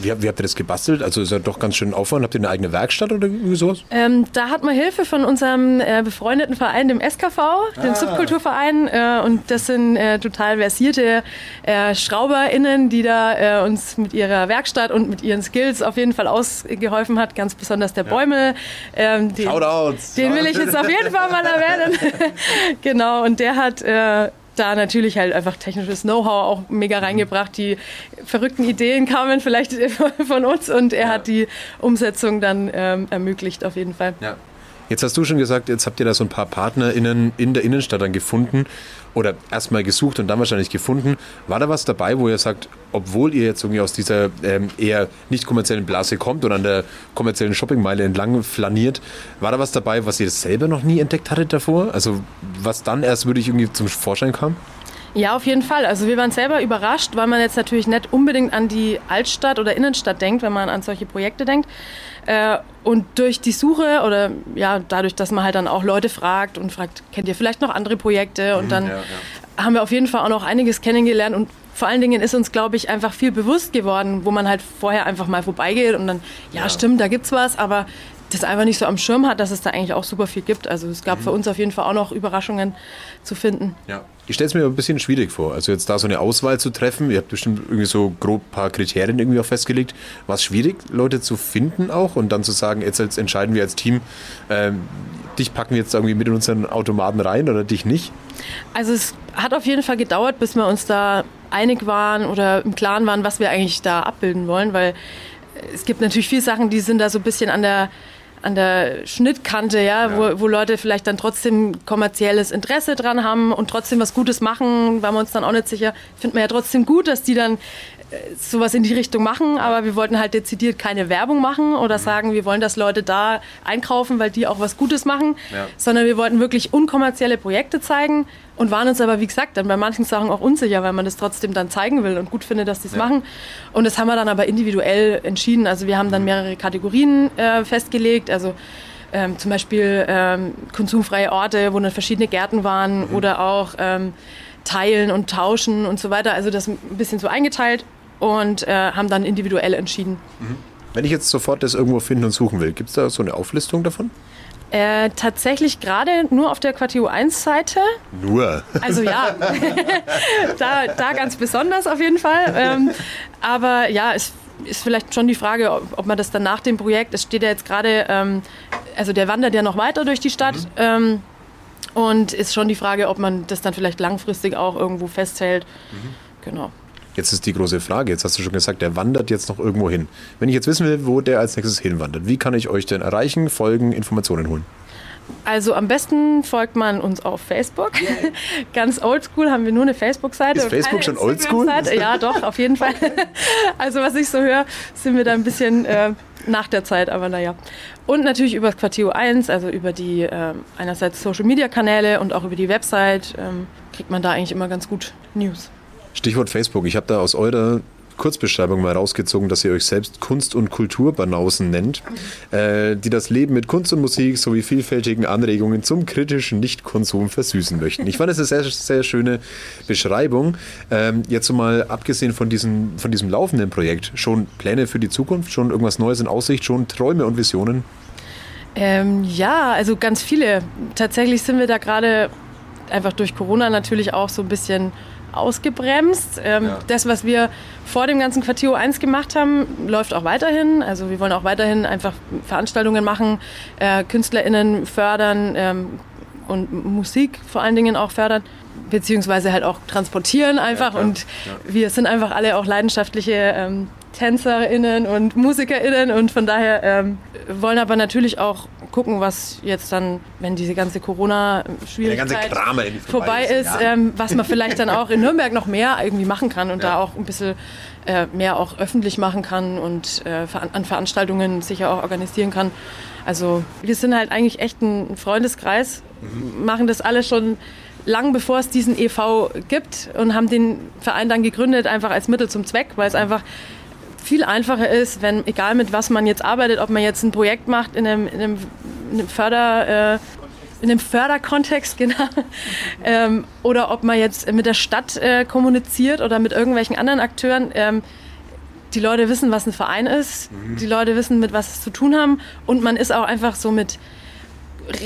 Wie, habt- wie habt ihr das gebastelt? Also ist ja doch ganz schön Aufwand. Habt ihr eine eigene Werkstatt oder sowas? Ähm, da hat man Hilfe von unserem äh, befreundeten Verein, dem SKV, dem Subkulturverein. Äh, und das sind äh, total versierte äh, SchrauberInnen, die da äh, uns mit ihrer Werkstatt und mit ihren Skills auf jeden Fall ausgeholfen hat. Ganz besonders der Bäume. Ähm, den, Shoutouts! Den will ich jetzt auf jeden Fall mal erwähnen. genau, und der hat äh, da natürlich halt einfach technisches Know-how auch mega reingebracht. Die verrückten Ideen kamen vielleicht von uns und er hat die Umsetzung dann ähm, ermöglicht auf jeden Fall. Ja. Jetzt hast du schon gesagt, jetzt habt ihr da so ein paar PartnerInnen in der Innenstadt dann gefunden oder erstmal gesucht und dann wahrscheinlich gefunden. War da was dabei, wo ihr sagt, obwohl ihr jetzt irgendwie aus dieser ähm, eher nicht kommerziellen Blase kommt oder an der kommerziellen Shoppingmeile entlang flaniert, war da was dabei, was ihr selber noch nie entdeckt hattet davor? Also was dann erst wirklich irgendwie zum Vorschein kam? Ja, auf jeden Fall. Also wir waren selber überrascht, weil man jetzt natürlich nicht unbedingt an die Altstadt oder Innenstadt denkt, wenn man an solche Projekte denkt. Äh, und durch die Suche oder ja, dadurch, dass man halt dann auch Leute fragt und fragt, kennt ihr vielleicht noch andere Projekte? Und dann haben wir auf jeden Fall auch noch einiges kennengelernt und vor allen Dingen ist uns, glaube ich, einfach viel bewusst geworden, wo man halt vorher einfach mal vorbeigeht und dann, ja, stimmt, da gibt's was, aber das einfach nicht so am Schirm hat, dass es da eigentlich auch super viel gibt. Also es gab für uns auf jeden Fall auch noch Überraschungen zu finden. Ja. Ich stelle es mir ein bisschen schwierig vor. Also jetzt da so eine Auswahl zu treffen, ihr habt bestimmt irgendwie so grob ein paar Kriterien irgendwie auch festgelegt. War es schwierig, Leute zu finden auch und dann zu sagen, jetzt, jetzt entscheiden wir als Team, ähm, dich packen wir jetzt irgendwie mit in unseren Automaten rein oder dich nicht? Also es hat auf jeden Fall gedauert, bis wir uns da einig waren oder im Klaren waren, was wir eigentlich da abbilden wollen, weil es gibt natürlich viele Sachen, die sind da so ein bisschen an der an der Schnittkante, ja, Wo, wo Leute vielleicht dann trotzdem kommerzielles Interesse dran haben und trotzdem was Gutes machen, waren wir uns dann auch nicht sicher. Finden wir ja trotzdem gut, dass die dann sowas in die Richtung machen, aber wir wollten halt dezidiert keine Werbung machen oder sagen, wir wollen, dass Leute da einkaufen, weil die auch was Gutes machen, Ja. sondern wir wollten wirklich unkommerzielle Projekte zeigen und waren uns aber, wie gesagt, dann bei manchen Sachen auch unsicher, weil man das trotzdem dann zeigen will und gut findet, dass die es machen. Und das haben wir dann aber individuell entschieden. Also wir haben dann mehrere Kategorien äh, festgelegt, also ähm, zum Beispiel ähm, konsumfreie Orte, wo dann verschiedene Gärten waren oder auch ähm, Teilen und Tauschen und so weiter. Also das ein bisschen so eingeteilt und äh, haben dann individuell entschieden. Wenn ich jetzt sofort das irgendwo finden und suchen will, gibt es da so eine Auflistung davon? Äh, tatsächlich gerade nur auf der Quartio 1 Seite. Nur. Also ja, da, da ganz besonders auf jeden Fall. Ähm, aber ja, es ist vielleicht schon die Frage, ob, ob man das dann nach dem Projekt, es steht ja jetzt gerade, ähm, also der wandert ja noch weiter durch die Stadt. Ähm, und ist schon die Frage, ob man das dann vielleicht langfristig auch irgendwo festhält. Genau. Jetzt ist die große Frage. Jetzt hast du schon gesagt, der wandert jetzt noch irgendwo hin. Wenn ich jetzt wissen will, wo der als nächstes hinwandert, wie kann ich euch denn erreichen, folgen, Informationen holen? Also am besten folgt man uns auf Facebook. Ganz oldschool haben wir nur eine Facebook-Seite. Ist Facebook schon oldschool? Ja, doch, auf jeden Fall. Also was ich so höre, sind wir da ein bisschen äh, nach der Zeit, aber naja. Und natürlich über das Quartier 1, also über die äh, einerseits Social-Media-Kanäle und auch über die Website ähm, kriegt man da eigentlich immer ganz gut News. Stichwort Facebook. Ich habe da aus eurer Kurzbeschreibung mal rausgezogen, dass ihr euch selbst Kunst- und Kulturbanausen nennt, äh, die das Leben mit Kunst und Musik sowie vielfältigen Anregungen zum kritischen Nichtkonsum versüßen möchten. Ich fand das eine sehr, sehr schöne Beschreibung. Ähm, jetzt so mal abgesehen von diesem, von diesem laufenden Projekt, schon Pläne für die Zukunft, schon irgendwas Neues in Aussicht, schon Träume und Visionen? Ähm, ja, also ganz viele. Tatsächlich sind wir da gerade einfach durch Corona natürlich auch so ein bisschen ausgebremst. Ähm, Das, was wir vor dem ganzen Quartier 1 gemacht haben, läuft auch weiterhin. Also wir wollen auch weiterhin einfach Veranstaltungen machen, äh, KünstlerInnen fördern ähm, und Musik vor allen Dingen auch fördern, beziehungsweise halt auch transportieren einfach. und wir sind einfach alle auch leidenschaftliche ähm, TänzerInnen und MusikerInnen. Und von daher ähm, wollen aber natürlich auch gucken, was jetzt dann, wenn diese ganze Corona-Schwierigkeit Kram endlich vorbei ist, ähm, was man vielleicht dann auch in Nürnberg noch mehr irgendwie machen kann und da auch ein bisschen äh, mehr auch öffentlich machen kann und äh, an Veranstaltungen sicher auch organisieren kann. Also wir sind halt eigentlich echt ein Freundeskreis, machen das alle schon lang bevor es diesen EV gibt und haben den Verein dann gegründet, einfach als Mittel zum Zweck, weil es einfach viel einfacher ist, wenn, egal mit was man jetzt arbeitet, ob man jetzt ein Projekt macht in einem, in einem, in einem Förder, äh, in dem Förderkontext, genau. Ähm, oder ob man jetzt mit der Stadt äh, kommuniziert oder mit irgendwelchen anderen Akteuren. Ähm, die Leute wissen, was ein Verein ist, mhm. die Leute wissen, mit was es zu tun haben und man ist auch einfach so mit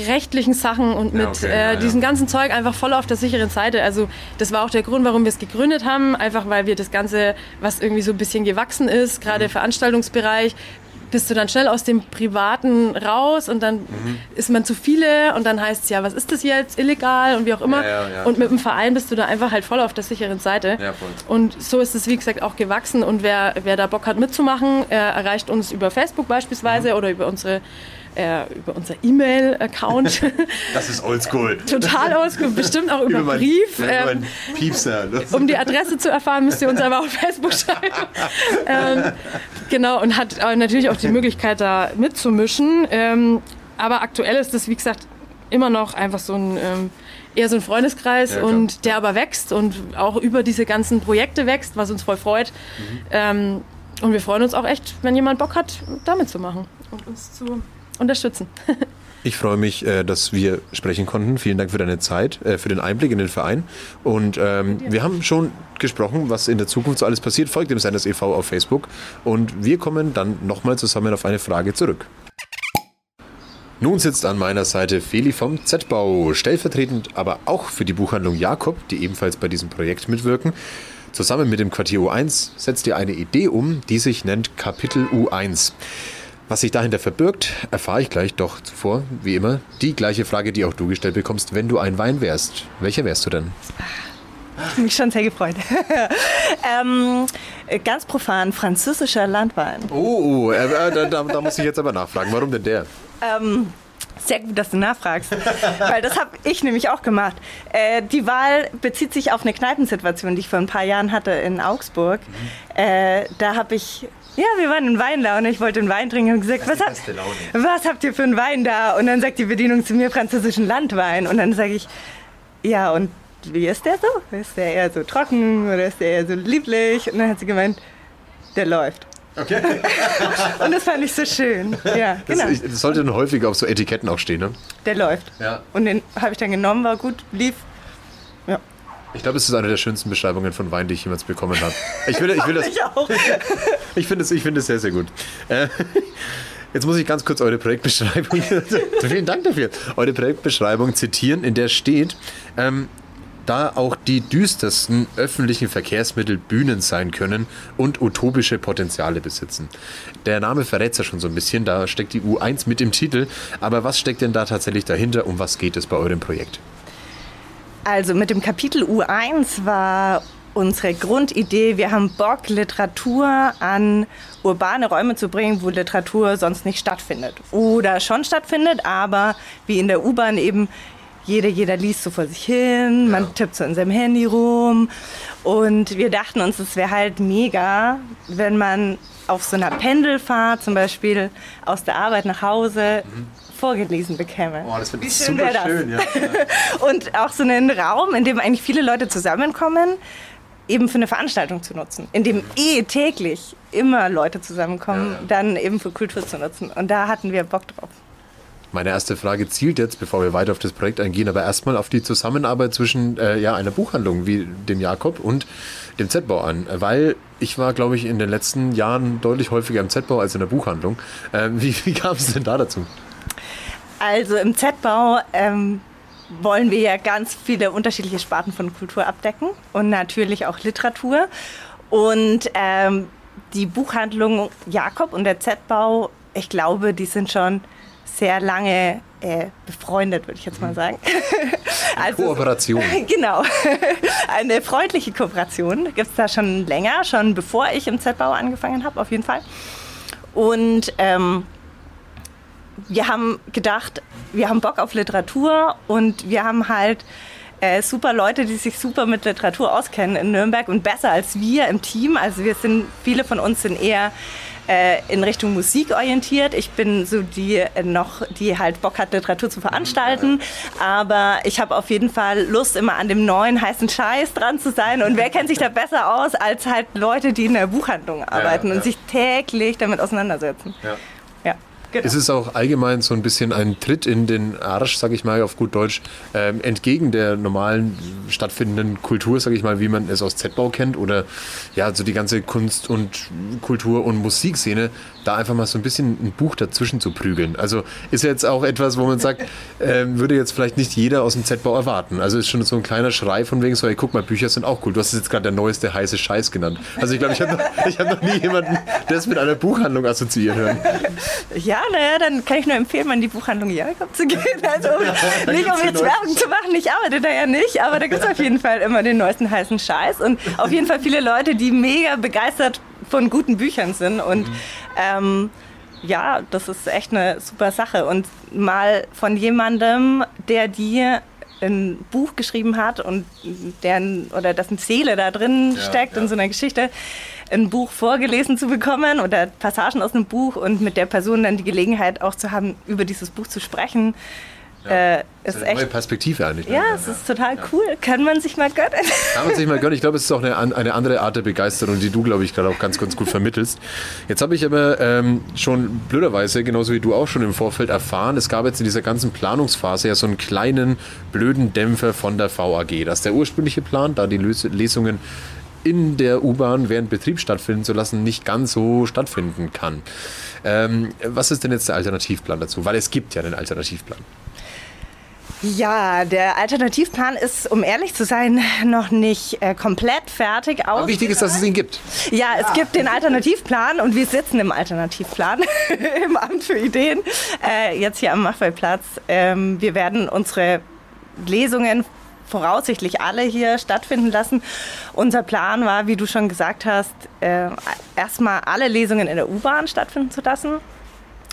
rechtlichen Sachen und mit ja, okay, äh, ja, diesem ja. ganzen Zeug einfach voll auf der sicheren Seite. Also das war auch der Grund, warum wir es gegründet haben, einfach weil wir das Ganze, was irgendwie so ein bisschen gewachsen ist, gerade mhm. Veranstaltungsbereich, bist du dann schnell aus dem Privaten raus und dann mhm. ist man zu viele und dann heißt es ja, was ist das jetzt, illegal und wie auch immer. Ja, ja, ja, und mit dem Verein bist du da einfach halt voll auf der sicheren Seite. Und so ist es, wie gesagt, auch gewachsen und wer, wer da Bock hat mitzumachen, erreicht uns über Facebook beispielsweise mhm. oder über unsere äh, über unser E-Mail-Account. Das ist oldschool. Total oldschool, bestimmt auch über, über mein, Brief. Ähm, Piepser. Um die Adresse zu erfahren, müsst ihr uns aber auf Facebook schreiben. ähm, genau, und hat natürlich auch die Möglichkeit, da mitzumischen. Ähm, aber aktuell ist das, wie gesagt, immer noch einfach so ein ähm, eher so ein Freundeskreis ja, und der aber wächst und auch über diese ganzen Projekte wächst, was uns voll freut. Mhm. Ähm, und wir freuen uns auch echt, wenn jemand Bock hat, damit zu machen und uns zu unterstützen. Ich freue mich, äh, dass wir sprechen konnten. Vielen Dank für deine Zeit, äh, für den Einblick in den Verein. Und ähm, wir haben schon gesprochen, was in der Zukunft so alles passiert. Folgt dem Senders e.V. auf Facebook. Und wir kommen dann nochmal zusammen auf eine Frage zurück. Nun sitzt an meiner Seite Feli vom Z-Bau, stellvertretend aber auch für die Buchhandlung Jakob, die ebenfalls bei diesem Projekt mitwirken. Zusammen mit dem Quartier U1 setzt ihr eine Idee um, die sich nennt Kapitel U1. Was sich dahinter verbirgt, erfahre ich gleich, doch zuvor, wie immer, die gleiche Frage, die auch du gestellt bekommst, wenn du ein Wein wärst. Welcher wärst du denn? Ich mich schon sehr gefreut. ähm, ganz profan, französischer Landwein. Oh, äh, äh, da, da, da, muss ich jetzt aber nachfragen. Warum denn der? Ähm, sehr gut, dass du nachfragst, weil das habe ich nämlich auch gemacht. Äh, die Wahl bezieht sich auf eine Kneipensituation, die ich vor ein paar Jahren hatte in Augsburg. Mhm. Äh, da habe ich ja, wir waren in Weinlaune. Ich wollte einen Wein trinken und gesagt, was, habt, was habt ihr für einen Wein da? Und dann sagt die Bedienung zu mir französischen Landwein. Und dann sage ich, ja, und wie ist der so? Ist der eher so trocken oder ist der eher so lieblich? Und dann hat sie gemeint, der läuft. Okay. und das fand ich so schön. Ja, das, genau. das sollte dann häufiger auf so Etiketten auch stehen, ne? Der läuft. Ja. Und den habe ich dann genommen, war gut, lief. Ja. Ich glaube, es ist eine der schönsten Beschreibungen von Wein, die ich jemals bekommen habe. Ich, will, ich, will das, ich auch. ich finde es find sehr, sehr gut. Äh, jetzt muss ich ganz kurz eure Projektbeschreibung, vielen Dank dafür, eure Projektbeschreibung zitieren, in der steht, ähm, da auch die düstersten öffentlichen Verkehrsmittel Bühnen sein können und utopische Potenziale besitzen. Der Name verrät es ja schon so ein bisschen, da steckt die U1 mit im Titel, aber was steckt denn da tatsächlich dahinter? Um was geht es bei eurem Projekt? Also mit dem Kapitel U1 war unsere Grundidee, wir haben Bock, Literatur an urbane Räume zu bringen, wo Literatur sonst nicht stattfindet. Oder schon stattfindet, aber wie in der U-Bahn eben jeder, jeder liest so vor sich hin, man tippt so in seinem Handy rum. Und wir dachten uns, es wäre halt mega, wenn man auf so einer Pendelfahrt zum Beispiel aus der Arbeit nach Hause mhm vorgelesen bekäme. Oh, das finde ich super das? schön, ja. Und auch so einen Raum, in dem eigentlich viele Leute zusammenkommen, eben für eine Veranstaltung zu nutzen, in dem eh täglich immer Leute zusammenkommen, ja, ja. dann eben für Kultur zu nutzen. Und da hatten wir Bock drauf. Meine erste Frage zielt jetzt, bevor wir weiter auf das Projekt eingehen, aber erstmal auf die Zusammenarbeit zwischen äh, ja, einer Buchhandlung wie dem Jakob und dem Z-Bau an. Weil ich war, glaube ich, in den letzten Jahren deutlich häufiger im Z-Bau als in der Buchhandlung. Äh, wie, wie kam es denn da dazu? Also im Z-Bau ähm, wollen wir ja ganz viele unterschiedliche Sparten von Kultur abdecken und natürlich auch Literatur. Und ähm, die Buchhandlung Jakob und der Z-Bau, ich glaube, die sind schon sehr lange äh, befreundet, würde ich jetzt mal sagen. also, Kooperation. Genau. Eine freundliche Kooperation gibt es da schon länger, schon bevor ich im Z-Bau angefangen habe, auf jeden Fall. Und ähm, wir haben gedacht, wir haben Bock auf Literatur und wir haben halt äh, super Leute, die sich super mit Literatur auskennen in Nürnberg und besser als wir im Team. Also wir sind, viele von uns sind eher äh, in Richtung Musik orientiert. Ich bin so die äh, noch, die halt Bock hat, Literatur zu veranstalten. Aber ich habe auf jeden Fall Lust, immer an dem neuen heißen Scheiß dran zu sein. Und wer kennt sich da besser aus als halt Leute, die in der Buchhandlung arbeiten ja, ja. und sich täglich damit auseinandersetzen. Ja. Genau. Es ist auch allgemein so ein bisschen ein Tritt in den Arsch, sag ich mal auf gut Deutsch, ähm, entgegen der normalen stattfindenden Kultur, sag ich mal, wie man es aus Z-Bau kennt oder ja, so die ganze Kunst und Kultur und Musikszene, da einfach mal so ein bisschen ein Buch dazwischen zu prügeln. Also ist jetzt auch etwas, wo man sagt, ähm, würde jetzt vielleicht nicht jeder aus dem Z-Bau erwarten. Also ist schon so ein kleiner Schrei von wegen so, ey, guck mal, Bücher sind auch cool. Du hast es jetzt gerade der neueste heiße Scheiß genannt. Also ich glaube, ich habe noch, ich hab noch nie jemanden das mit einer Buchhandlung assoziieren hören. Ja, naja, dann kann ich nur empfehlen, mal in die Buchhandlung Jakob zu gehen. Also nicht um jetzt Werbung zu machen, ich arbeite da ja nicht, aber da gibt es auf jeden Fall immer den neuesten heißen Scheiß und auf jeden Fall viele Leute, die mega begeistert von guten Büchern sind und ähm, ja, das ist echt eine super Sache und mal von jemandem, der dir ein Buch geschrieben hat und deren oder dessen Seele da drin steckt in so einer Geschichte, ein Buch vorgelesen zu bekommen oder Passagen aus einem Buch und mit der Person dann die Gelegenheit auch zu haben, über dieses Buch zu sprechen, äh, Das ist ist eine neue echt. Perspektive eigentlich. ne? Ja, es ist total cool. Kann man sich mal gönnen. Kann man sich mal gönnen. Ich glaube, es ist auch eine, eine andere Art der Begeisterung, die du, glaube ich, gerade auch ganz, ganz gut vermittelst. Jetzt habe ich aber ähm, schon blöderweise, genauso wie du auch schon im Vorfeld erfahren, es gab jetzt in dieser ganzen Planungsphase ja so einen kleinen blöden Dämpfer von der VAG. Dass der ursprüngliche Plan, da die Lesungen in der U-Bahn während Betrieb stattfinden zu lassen, nicht ganz so stattfinden kann. Ähm, was ist denn jetzt der Alternativplan dazu? Weil es gibt ja einen Alternativplan. Ja, der Alternativplan ist, um ehrlich zu sein, noch nicht äh, komplett fertig. Aber wichtig ist, dass es ihn gibt. Ja, es gibt den Alternativplan und wir sitzen im Alternativplan im Amt für Ideen, äh, jetzt hier am Machwellplatz. Ähm, wir werden unsere Lesungen voraussichtlich alle hier stattfinden lassen. Unser Plan war, wie du schon gesagt hast, äh, erstmal alle Lesungen in der U-Bahn stattfinden zu lassen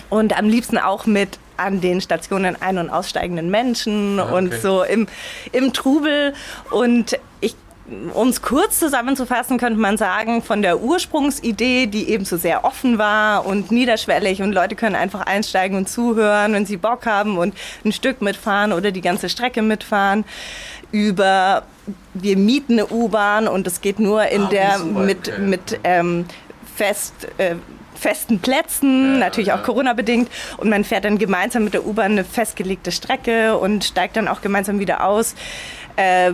und am liebsten auch mit an den Stationen ein- und aussteigenden Menschen und so im, im Trubel. Und um es kurz zusammenzufassen, könnte man sagen, von der Ursprungsidee, die eben so sehr offen war und niederschwellig und Leute können einfach einsteigen und zuhören, wenn sie Bock haben und ein Stück mitfahren oder die ganze Strecke mitfahren, über wir mieten eine U-Bahn und es geht nur in der mit, mit ähm, fest, äh, festen Plätzen, natürlich auch Corona-bedingt. Und man fährt dann gemeinsam mit der U-Bahn eine festgelegte Strecke und steigt dann auch gemeinsam wieder aus. Äh,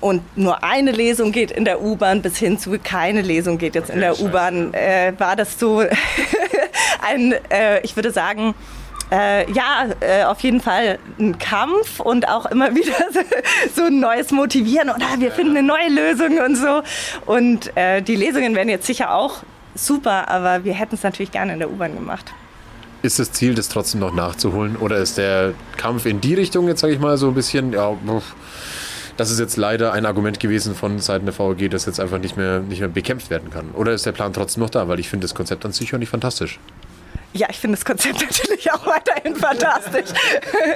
und nur eine Lesung geht in der U-Bahn bis hin zu keine Lesung geht jetzt in der U-Bahn. Äh, war das so ein, äh, ich würde sagen, äh, ja, äh, auf jeden Fall ein Kampf und auch immer wieder so, so ein neues Motivieren und ah, wir finden eine neue Lösung und so. Und äh, die Lesungen werden jetzt sicher auch super, aber wir hätten es natürlich gerne in der U-Bahn gemacht. Ist das Ziel, das trotzdem noch nachzuholen? Oder ist der Kampf in die Richtung jetzt, sage ich mal, so ein bisschen, ja, uff, das ist jetzt leider ein Argument gewesen von Seiten der VAG, das jetzt einfach nicht mehr, nicht mehr bekämpft werden kann? Oder ist der Plan trotzdem noch da? Weil ich finde das Konzept an sich ja nicht fantastisch. Ja, ich finde das Konzept natürlich auch weiterhin fantastisch.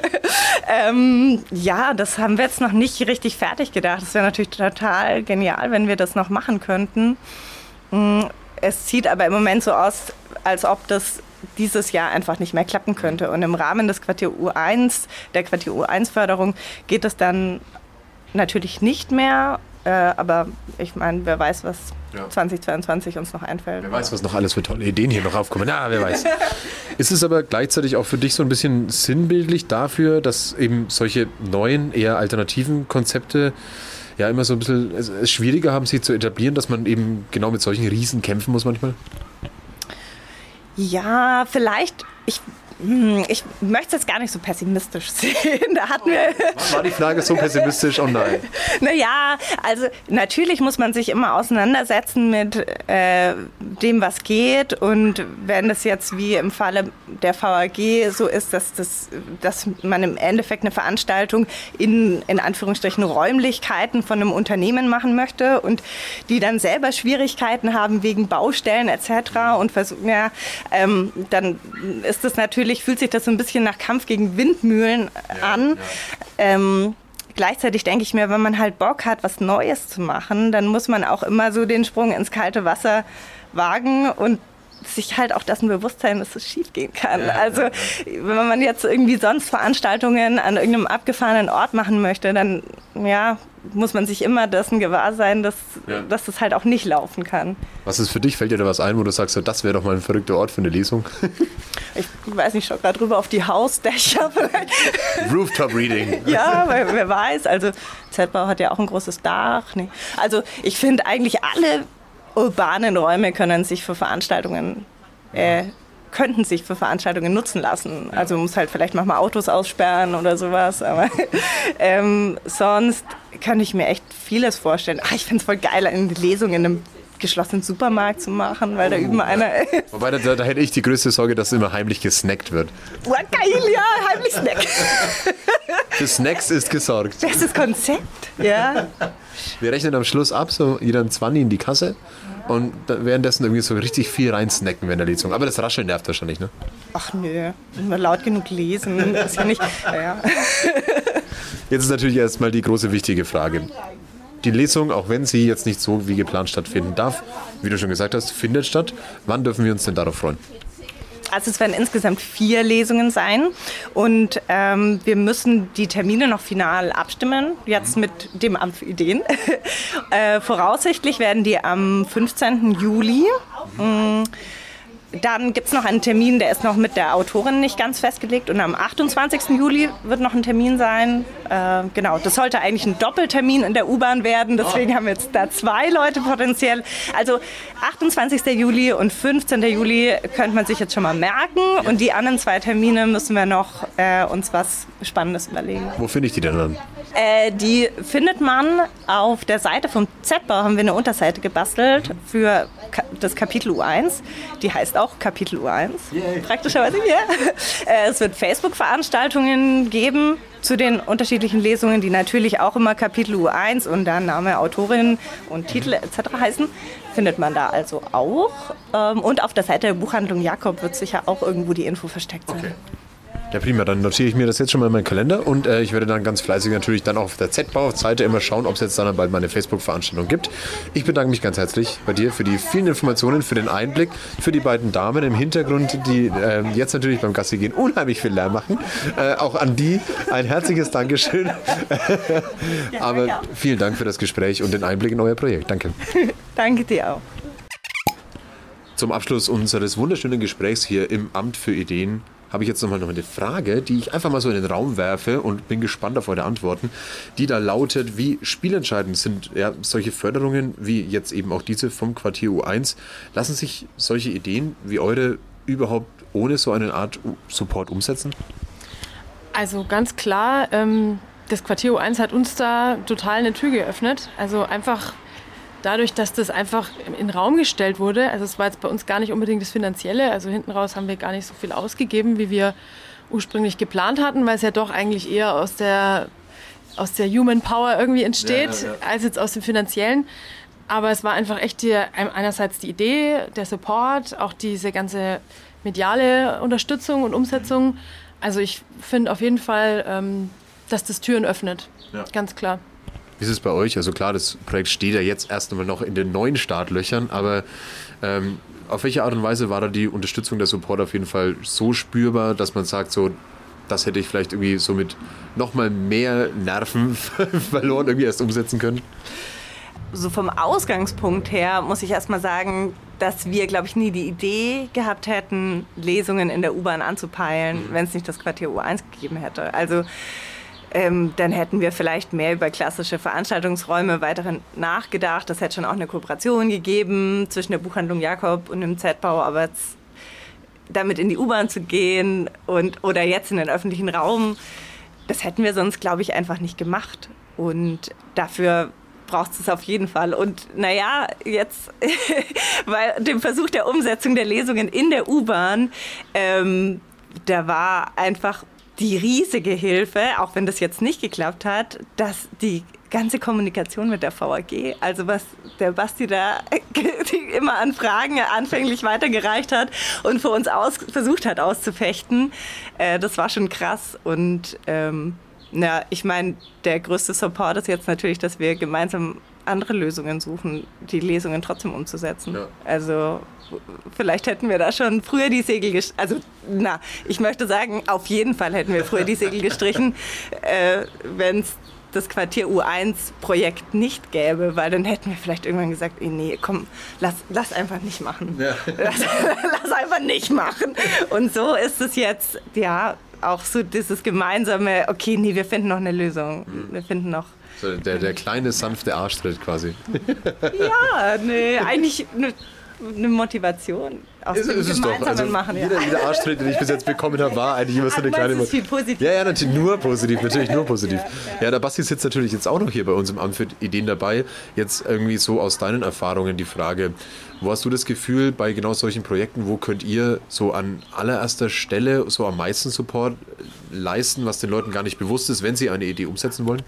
ähm, ja, das haben wir jetzt noch nicht richtig fertig gedacht. Es wäre natürlich total genial, wenn wir das noch machen könnten. Mm, Es sieht aber im Moment so aus, als ob das dieses Jahr einfach nicht mehr klappen könnte. Und im Rahmen des Quartier U1, der Quartier U1-Förderung, geht es dann natürlich nicht mehr. Äh, aber ich meine, wer weiß, was Ja. 2022 uns noch einfällt. Wer weiß, was noch alles für tolle Ideen hier noch aufkommen. Na, wer weiß. ist es aber gleichzeitig auch für dich so ein bisschen sinnbildlich dafür, dass eben solche neuen, eher alternativen Konzepte ja immer so ein bisschen es, schwieriger haben, sie zu etablieren, dass man eben genau mit solchen Riesen kämpfen muss manchmal? Ja, vielleicht. Ich, ich möchte es jetzt gar nicht so pessimistisch sehen. Da hatten wir. War die Frage so pessimistisch? Oh nein. Naja, also natürlich muss man sich immer auseinandersetzen mit äh, dem, was geht. Und wenn das jetzt wie im Falle der VAG so ist, dass, das, dass man im Endeffekt eine Veranstaltung in, in Anführungsstrichen Räumlichkeiten von einem Unternehmen machen möchte und die dann selber Schwierigkeiten haben wegen Baustellen etc. und versuchen, ja, ähm, dann ist das natürlich, fühlt sich das so ein bisschen nach Kampf gegen Windmühlen an. Ähm, gleichzeitig denke ich mir, wenn man halt Bock hat, was Neues zu machen, dann muss man auch immer so den Sprung ins kalte Wasser wagen und sich halt auch dessen bewusst sein, dass es schief gehen kann. Also wenn man jetzt irgendwie sonst Veranstaltungen an irgendeinem abgefahrenen Ort machen möchte, dann ja, muss man sich immer dessen gewahr sein, dass, Ja. dass das halt auch nicht laufen kann. Was ist für dich? Fällt dir da was ein, wo du sagst, so, das wäre doch mal ein verrückter Ort für eine Lesung? Ich weiß nicht, ich schau gerade drüber auf die Hausdächer vielleicht. Rooftop Reading. Ja, weil, wer weiß. Also Z-Bau hat ja auch ein großes Dach. Nee. Also ich finde eigentlich alle urbanen Räume können sich für Veranstaltungen, äh, könnten sich für Veranstaltungen nutzen lassen. Also man muss halt vielleicht manchmal Autos aussperren oder sowas. Aber ähm, sonst kann ich mir echt vieles vorstellen. Ach, ich finde es voll geil, eine Lesung in einem geschlossenen Supermarkt zu machen, weil da üben einer ist. Wobei, da, da hätte ich die größte Sorge, dass immer heimlich gesnackt wird. Oh, geil, ja, heimlich Snack. Für Snacks ist gesorgt. Bestes Konzept. Ja. Wir rechnen am Schluss ab, so jeder ein 20 in die Kasse und währenddessen irgendwie so richtig viel reinsnacken während der Lesung. Aber das Rascheln nervt wahrscheinlich, ne? Ach nö, nur laut genug lesen. Ist ja nicht. Ja. Jetzt ist natürlich erstmal die große wichtige Frage. Die Lesung, auch wenn sie jetzt nicht so wie geplant stattfinden darf, wie du schon gesagt hast, findet statt. Wann dürfen wir uns denn darauf freuen? Also es werden insgesamt vier Lesungen sein und ähm, wir müssen die Termine noch final abstimmen, jetzt mit dem Amt für Ideen. äh, voraussichtlich werden die am 15. Juli. Mm, Dann gibt es noch einen Termin, der ist noch mit der Autorin nicht ganz festgelegt. Und am 28. Juli wird noch ein Termin sein. Äh, genau, das sollte eigentlich ein Doppeltermin in der U-Bahn werden. Deswegen haben wir jetzt da zwei Leute potenziell. Also 28. Juli und 15. Juli könnte man sich jetzt schon mal merken. Und die anderen zwei Termine müssen wir noch äh, uns was Spannendes überlegen. Wo finde ich die denn dann? Äh, die findet man auf der Seite vom Z-Bau, haben wir eine Unterseite gebastelt für Ka das Kapitel U1. Die heißt auch Kapitel U1. Praktischerweise, ja. Äh, es wird Facebook-Veranstaltungen geben zu den unterschiedlichen Lesungen, die natürlich auch immer Kapitel U1 und dann Name, Autorin und Titel etc. heißen. Findet man da also auch. Ähm, und auf der Seite der Buchhandlung Jakob wird sicher auch irgendwo die Info versteckt sein. Ja, prima. Dann notiere ich mir das jetzt schon mal in meinen Kalender und äh, ich werde dann ganz fleißig natürlich dann auch auf der Z-Bau-Seite immer schauen, ob es jetzt dann bald mal eine Facebook-Veranstaltung gibt. Ich bedanke mich ganz herzlich bei dir für die vielen Informationen, für den Einblick, für die beiden Damen im Hintergrund, die äh, jetzt natürlich beim Gassi gehen unheimlich viel Lärm machen. Äh, auch an die ein herzliches Dankeschön. Aber vielen Dank für das Gespräch und den Einblick in euer Projekt. Danke. Danke dir auch. Zum Abschluss unseres wunderschönen Gesprächs hier im Amt für Ideen habe ich jetzt nochmal noch eine Frage, die ich einfach mal so in den Raum werfe und bin gespannt auf eure Antworten, die da lautet, wie spielentscheidend sind ja, solche Förderungen wie jetzt eben auch diese vom Quartier U1, lassen sich solche Ideen wie eure überhaupt ohne so eine Art Support umsetzen? Also ganz klar, ähm, das Quartier U1 hat uns da total eine Tür geöffnet. Also einfach dadurch, dass das einfach in den Raum gestellt wurde. Also es war jetzt bei uns gar nicht unbedingt das Finanzielle. Also hinten raus haben wir gar nicht so viel ausgegeben, wie wir ursprünglich geplant hatten, weil es ja doch eigentlich eher aus der, aus der Human Power irgendwie entsteht, als jetzt aus dem Finanziellen. Aber es war einfach echt die, einerseits die Idee, der Support, auch diese ganze mediale Unterstützung und Umsetzung. Also ich finde auf jeden Fall, ähm, dass das Türen öffnet. Ja. Ganz klar. Wie ist es bei euch? Also klar, das Projekt steht ja jetzt erst einmal noch in den neuen Startlöchern, aber ähm, auf welche Art und Weise war da die Unterstützung der Support auf jeden Fall so spürbar, dass man sagt, so, das hätte ich vielleicht irgendwie so mit nochmal mehr Nerven verloren irgendwie erst umsetzen können? so vom Ausgangspunkt her muss ich erstmal sagen, dass wir, glaube ich, nie die Idee gehabt hätten, Lesungen in der U-Bahn anzupeilen, wenn es nicht das Quartier U1 gegeben hätte. Also ähm, dann hätten wir vielleicht mehr über klassische Veranstaltungsräume weiterhin nachgedacht. Das hätte schon auch eine Kooperation gegeben zwischen der Buchhandlung Jakob und dem Z-Bau, aber damit in die U-Bahn zu gehen und oder jetzt in den öffentlichen Raum, das hätten wir sonst, glaube ich, einfach nicht gemacht. Und dafür braucht es auf jeden Fall. Und naja, jetzt bei dem Versuch der Umsetzung der Lesungen in der U-Bahn, ähm, da war einfach die riesige Hilfe, auch wenn das jetzt nicht geklappt hat, dass die ganze Kommunikation mit der VAG, also was der Basti da immer an Fragen anfänglich weitergereicht hat und für uns aus, versucht hat auszufechten, äh, das war schon krass. Und ähm, na, ich meine, der größte Support ist jetzt natürlich, dass wir gemeinsam andere Lösungen suchen, die Lesungen trotzdem umzusetzen. Ja. Also vielleicht hätten wir da schon früher die Segel gestrichen. Also na, ich möchte sagen, auf jeden Fall hätten wir früher die Segel gestrichen, äh, wenn es das Quartier U1-Projekt nicht gäbe, weil dann hätten wir vielleicht irgendwann gesagt, eh, nee, komm, lass, lass einfach nicht machen. Ja. Lass, lass einfach nicht machen. Und so ist es jetzt, ja, auch so dieses gemeinsame, okay, nee, wir finden noch eine Lösung. Wir finden noch So, der, der kleine, sanfte Arschtritt quasi. Ja, nee, eigentlich eine, eine Motivation aus Ist, dem ist es doch. Also Machen. Ja. jeder, jeder Arschtritt, den ich bis jetzt bekommen habe, war eigentlich immer so eine kleine ist viel positiv. Ja, ja, natürlich nur positiv, natürlich nur positiv. Ja, der Basti sitzt natürlich jetzt auch noch hier bei uns im Amt für Ideen dabei. Jetzt irgendwie so aus deinen Erfahrungen die Frage, wo hast du das Gefühl bei genau solchen Projekten, wo könnt ihr so an allererster Stelle so am meisten Support leisten, was den Leuten gar nicht bewusst ist, wenn sie eine Idee umsetzen wollen?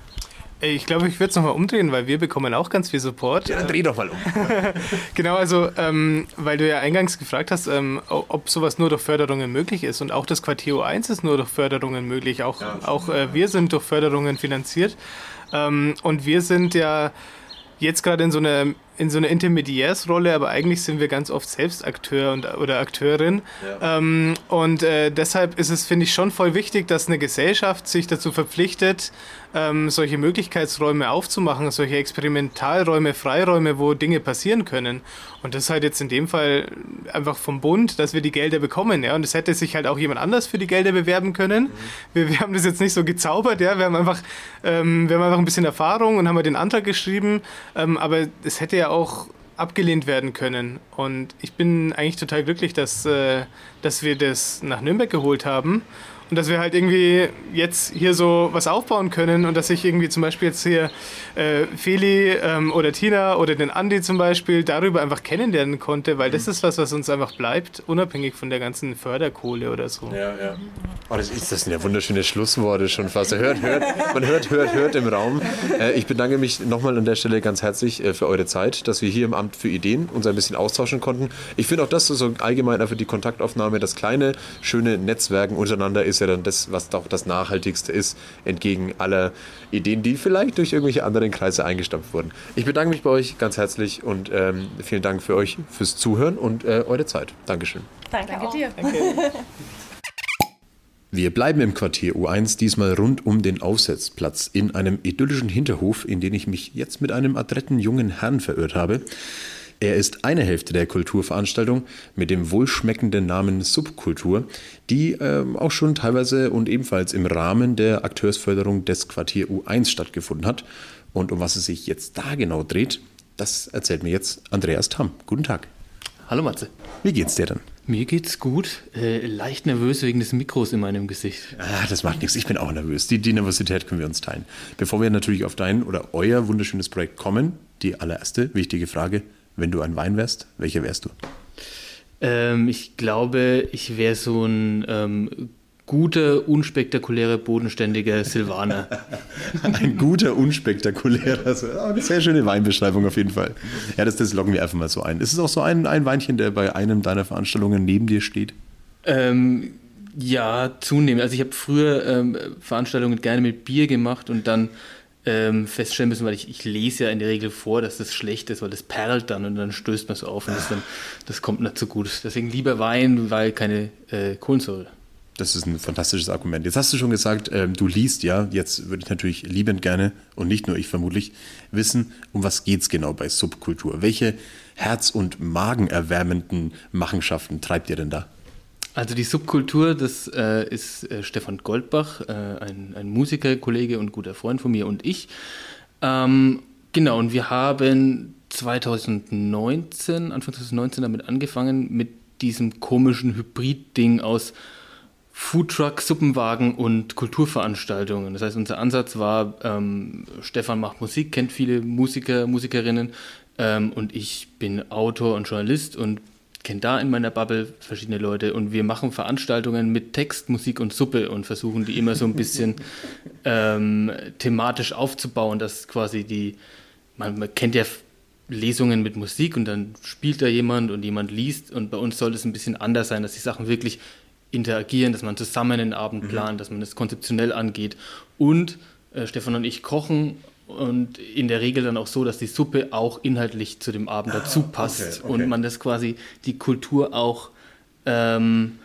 Ich glaube, ich würde es nochmal umdrehen, weil wir bekommen auch ganz viel Support. Ja, dann dreh doch mal um. Genau, also ähm, weil du ja eingangs gefragt hast, ähm, ob sowas nur durch Förderungen möglich ist. Und auch das Quartier U1 ist nur durch Förderungen möglich. Auch, auch äh, wir sind durch Förderungen finanziert. Ähm, und wir sind ja jetzt gerade in so einer in so einer Intermediärsrolle, aber eigentlich sind wir ganz oft selbst Akteur und, oder Akteurin. Ähm, und äh, deshalb ist es, finde ich, schon voll wichtig, dass eine Gesellschaft sich dazu verpflichtet, ähm, solche Möglichkeitsräume aufzumachen, solche Experimentalräume, Freiräume, wo Dinge passieren können. Und das ist halt jetzt in dem Fall einfach vom Bund, dass wir die Gelder bekommen. Ja? Und es hätte sich halt auch jemand anders für die Gelder bewerben können. Wir, wir haben das jetzt nicht so gezaubert, ja. Wir haben einfach, ähm, wir haben einfach ein bisschen Erfahrung und haben halt den Antrag geschrieben. Ähm, aber es hätte ja auch abgelehnt werden können. Und ich bin eigentlich total glücklich, dass, äh, dass wir das nach Nürnberg geholt haben. Und dass wir halt irgendwie jetzt hier so was aufbauen können und dass ich irgendwie zum Beispiel jetzt hier äh, Feli ähm, oder Tina oder den Andi zum Beispiel darüber einfach kennenlernen konnte, weil das ist was, was uns einfach bleibt, unabhängig von der ganzen Förderkohle oder so. Ja, ja. Oh, das, ist, das sind ja wunderschöne Schlussworte schon fast. Hört, hört, man hört, hört, hört im Raum. Äh, ich bedanke mich nochmal an der Stelle ganz herzlich äh, für eure Zeit, dass wir hier im Amt für Ideen uns ein bisschen austauschen konnten. Ich finde auch das so allgemein einfach die Kontaktaufnahme, das kleine, schöne Netzwerken untereinander ist ja dann das, was doch das Nachhaltigste ist, entgegen aller Ideen, die vielleicht durch irgendwelche anderen Kreise eingestampft wurden. Ich bedanke mich bei euch ganz herzlich und ähm, vielen Dank für euch fürs Zuhören und äh, eure Zeit. Dankeschön. Danke, auch. dir. Wir bleiben im Quartier U1, diesmal rund um den Aufsetzplatz, in einem idyllischen Hinterhof, in den ich mich jetzt mit einem adretten jungen Herrn verirrt habe. Er ist eine Hälfte der Kulturveranstaltung mit dem wohlschmeckenden Namen Subkultur, die ähm, auch schon teilweise und ebenfalls im Rahmen der Akteursförderung des Quartier U1 stattgefunden hat. Und um was es sich jetzt da genau dreht, das erzählt mir jetzt Andreas Tamm. Guten Tag. Hallo Matze. Wie geht's dir denn? Mir geht's gut. Äh, leicht nervös wegen des Mikros in meinem Gesicht. Ah, das macht nichts. Ich bin auch nervös. Die, die Nervosität können wir uns teilen. Bevor wir natürlich auf dein oder euer wunderschönes Projekt kommen, die allererste wichtige Frage. Wenn du ein Wein wärst, welcher wärst du? Ähm, ich glaube, ich wäre so ein ähm, guter, unspektakulärer, bodenständiger Silvaner. Ein guter, unspektakulärer. Oh, eine sehr schöne Weinbeschreibung auf jeden Fall. Ja, das, das loggen wir einfach mal so ein. Ist es auch so ein, ein Weinchen, der bei einem deiner Veranstaltungen neben dir steht? ähm, ja, zunehmend. Also ich habe früher ähm, Veranstaltungen gerne mit Bier gemacht und dann ähm, feststellen müssen, weil ich, ich lese ja in der Regel vor, dass das schlecht ist, weil das perlt dann und dann stößt man so auf und das, dann, das kommt nicht so gut. Deswegen lieber Wein, weil keine äh, Kohlensäure. Das ist ein fantastisches Argument. Jetzt hast du schon gesagt, ähm, du liest ja. Jetzt würde ich natürlich liebend gerne, und nicht nur ich vermutlich, wissen, um was geht's genau bei Subkultur? Welche herz- und magenerwärmenden Machenschaften treibt ihr denn da? Also die Subkultur, das äh, ist äh, Stefan Goldbach, äh, ein, ein Musiker, Kollege und guter Freund von mir und ich. Ähm, genau, und wir haben 2019, Anfang 2019 damit angefangen, mit diesem komischen Hybrid-Ding aus Foodtruck, Suppenwagen und Kulturveranstaltungen. Das heißt, unser Ansatz war, ähm, Stefan macht Musik, kennt viele Musiker, Musikerinnen ähm, und ich bin Autor und Journalist und kenne da in meiner Bubble verschiedene Leute und wir machen Veranstaltungen mit Text, Musik und Suppe und versuchen die immer so ein bisschen ähm, thematisch aufzubauen, dass quasi die, man, man kennt ja Lesungen mit Musik und dann spielt da jemand und jemand liest und bei uns soll es ein bisschen anders sein, dass die Sachen wirklich interagieren, dass man zusammen einen Abend plant, dass man das konzeptionell angeht und äh, Stefan und ich kochen und in der Regel dann auch so, dass die Suppe auch inhaltlich zu dem Abend dazu passt okay, okay. und man das quasi die Kultur auch ähm,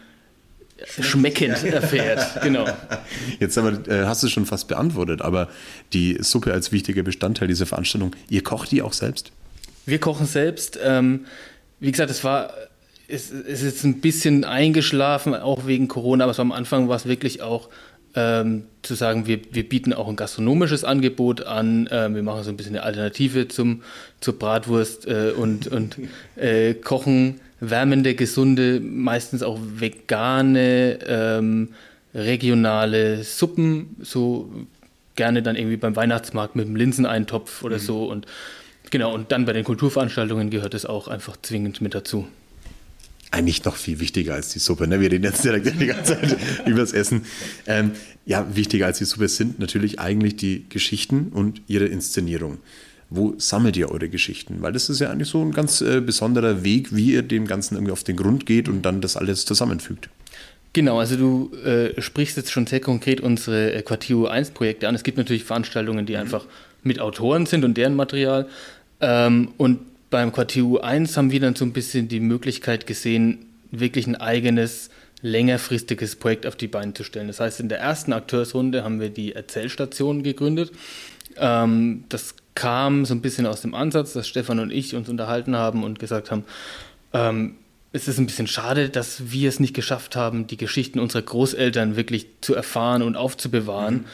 schmeckend erfährt. Genau. Jetzt aber, äh, hast du es schon fast beantwortet, aber die Suppe als wichtiger Bestandteil dieser Veranstaltung, ihr kocht die auch selbst? Wir kochen selbst. Ähm, wie gesagt, es war, es, es ist jetzt ein bisschen eingeschlafen, auch wegen Corona, aber so am Anfang war es wirklich auch ähm, zu sagen, wir, wir bieten auch ein gastronomisches Angebot an, äh, wir machen so ein bisschen eine Alternative zum, zur Bratwurst äh, und, und äh, kochen wärmende, gesunde, meistens auch vegane, ähm, regionale Suppen, so gerne dann irgendwie beim Weihnachtsmarkt mit einem Linseneintopf oder mhm. so und genau, und dann bei den Kulturveranstaltungen gehört es auch einfach zwingend mit dazu eigentlich noch viel wichtiger als die Suppe. Ne? Wir reden jetzt direkt die ganze Zeit über das Essen. Ähm, ja, wichtiger als die Suppe sind natürlich eigentlich die Geschichten und ihre Inszenierung. Wo sammelt ihr eure Geschichten? Weil das ist ja eigentlich so ein ganz äh, besonderer Weg, wie ihr dem Ganzen irgendwie auf den Grund geht und dann das alles zusammenfügt. Genau, also du äh, sprichst jetzt schon sehr konkret unsere äh, Quartio 1 Projekte an. Es gibt natürlich Veranstaltungen, die mhm. einfach mit Autoren sind und deren Material. Ähm, und beim QTU 1 haben wir dann so ein bisschen die Möglichkeit gesehen, wirklich ein eigenes, längerfristiges Projekt auf die Beine zu stellen. Das heißt, in der ersten Akteursrunde haben wir die Erzählstation gegründet. Ähm, das kam so ein bisschen aus dem Ansatz, dass Stefan und ich uns unterhalten haben und gesagt haben, ähm, es ist ein bisschen schade, dass wir es nicht geschafft haben, die Geschichten unserer Großeltern wirklich zu erfahren und aufzubewahren. Mhm.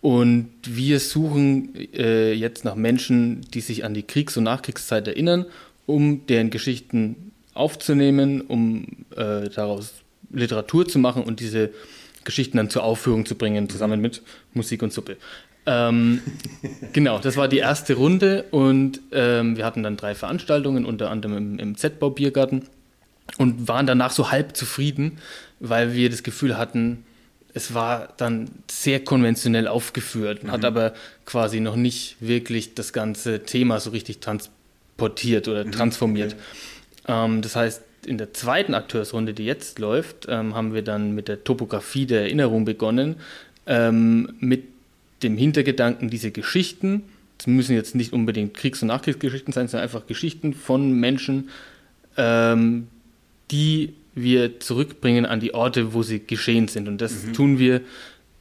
Und wir suchen äh, jetzt nach Menschen, die sich an die Kriegs- und Nachkriegszeit erinnern, um deren Geschichten aufzunehmen, um äh, daraus Literatur zu machen und diese Geschichten dann zur Aufführung zu bringen, zusammen mit Musik und Suppe. Ähm, genau, das war die erste Runde und ähm, wir hatten dann drei Veranstaltungen, unter anderem im, im Z-Bau Biergarten und waren danach so halb zufrieden, weil wir das Gefühl hatten, es war dann sehr konventionell aufgeführt, mhm. hat aber quasi noch nicht wirklich das ganze Thema so richtig transportiert oder mhm. transformiert. Okay. Ähm, das heißt, in der zweiten Akteursrunde, die jetzt läuft, ähm, haben wir dann mit der Topografie der Erinnerung begonnen, ähm, mit dem Hintergedanken, diese Geschichten, das müssen jetzt nicht unbedingt Kriegs- und Nachkriegsgeschichten sein, sondern einfach Geschichten von Menschen, ähm, die wir zurückbringen an die Orte, wo sie geschehen sind. Und das mhm. tun wir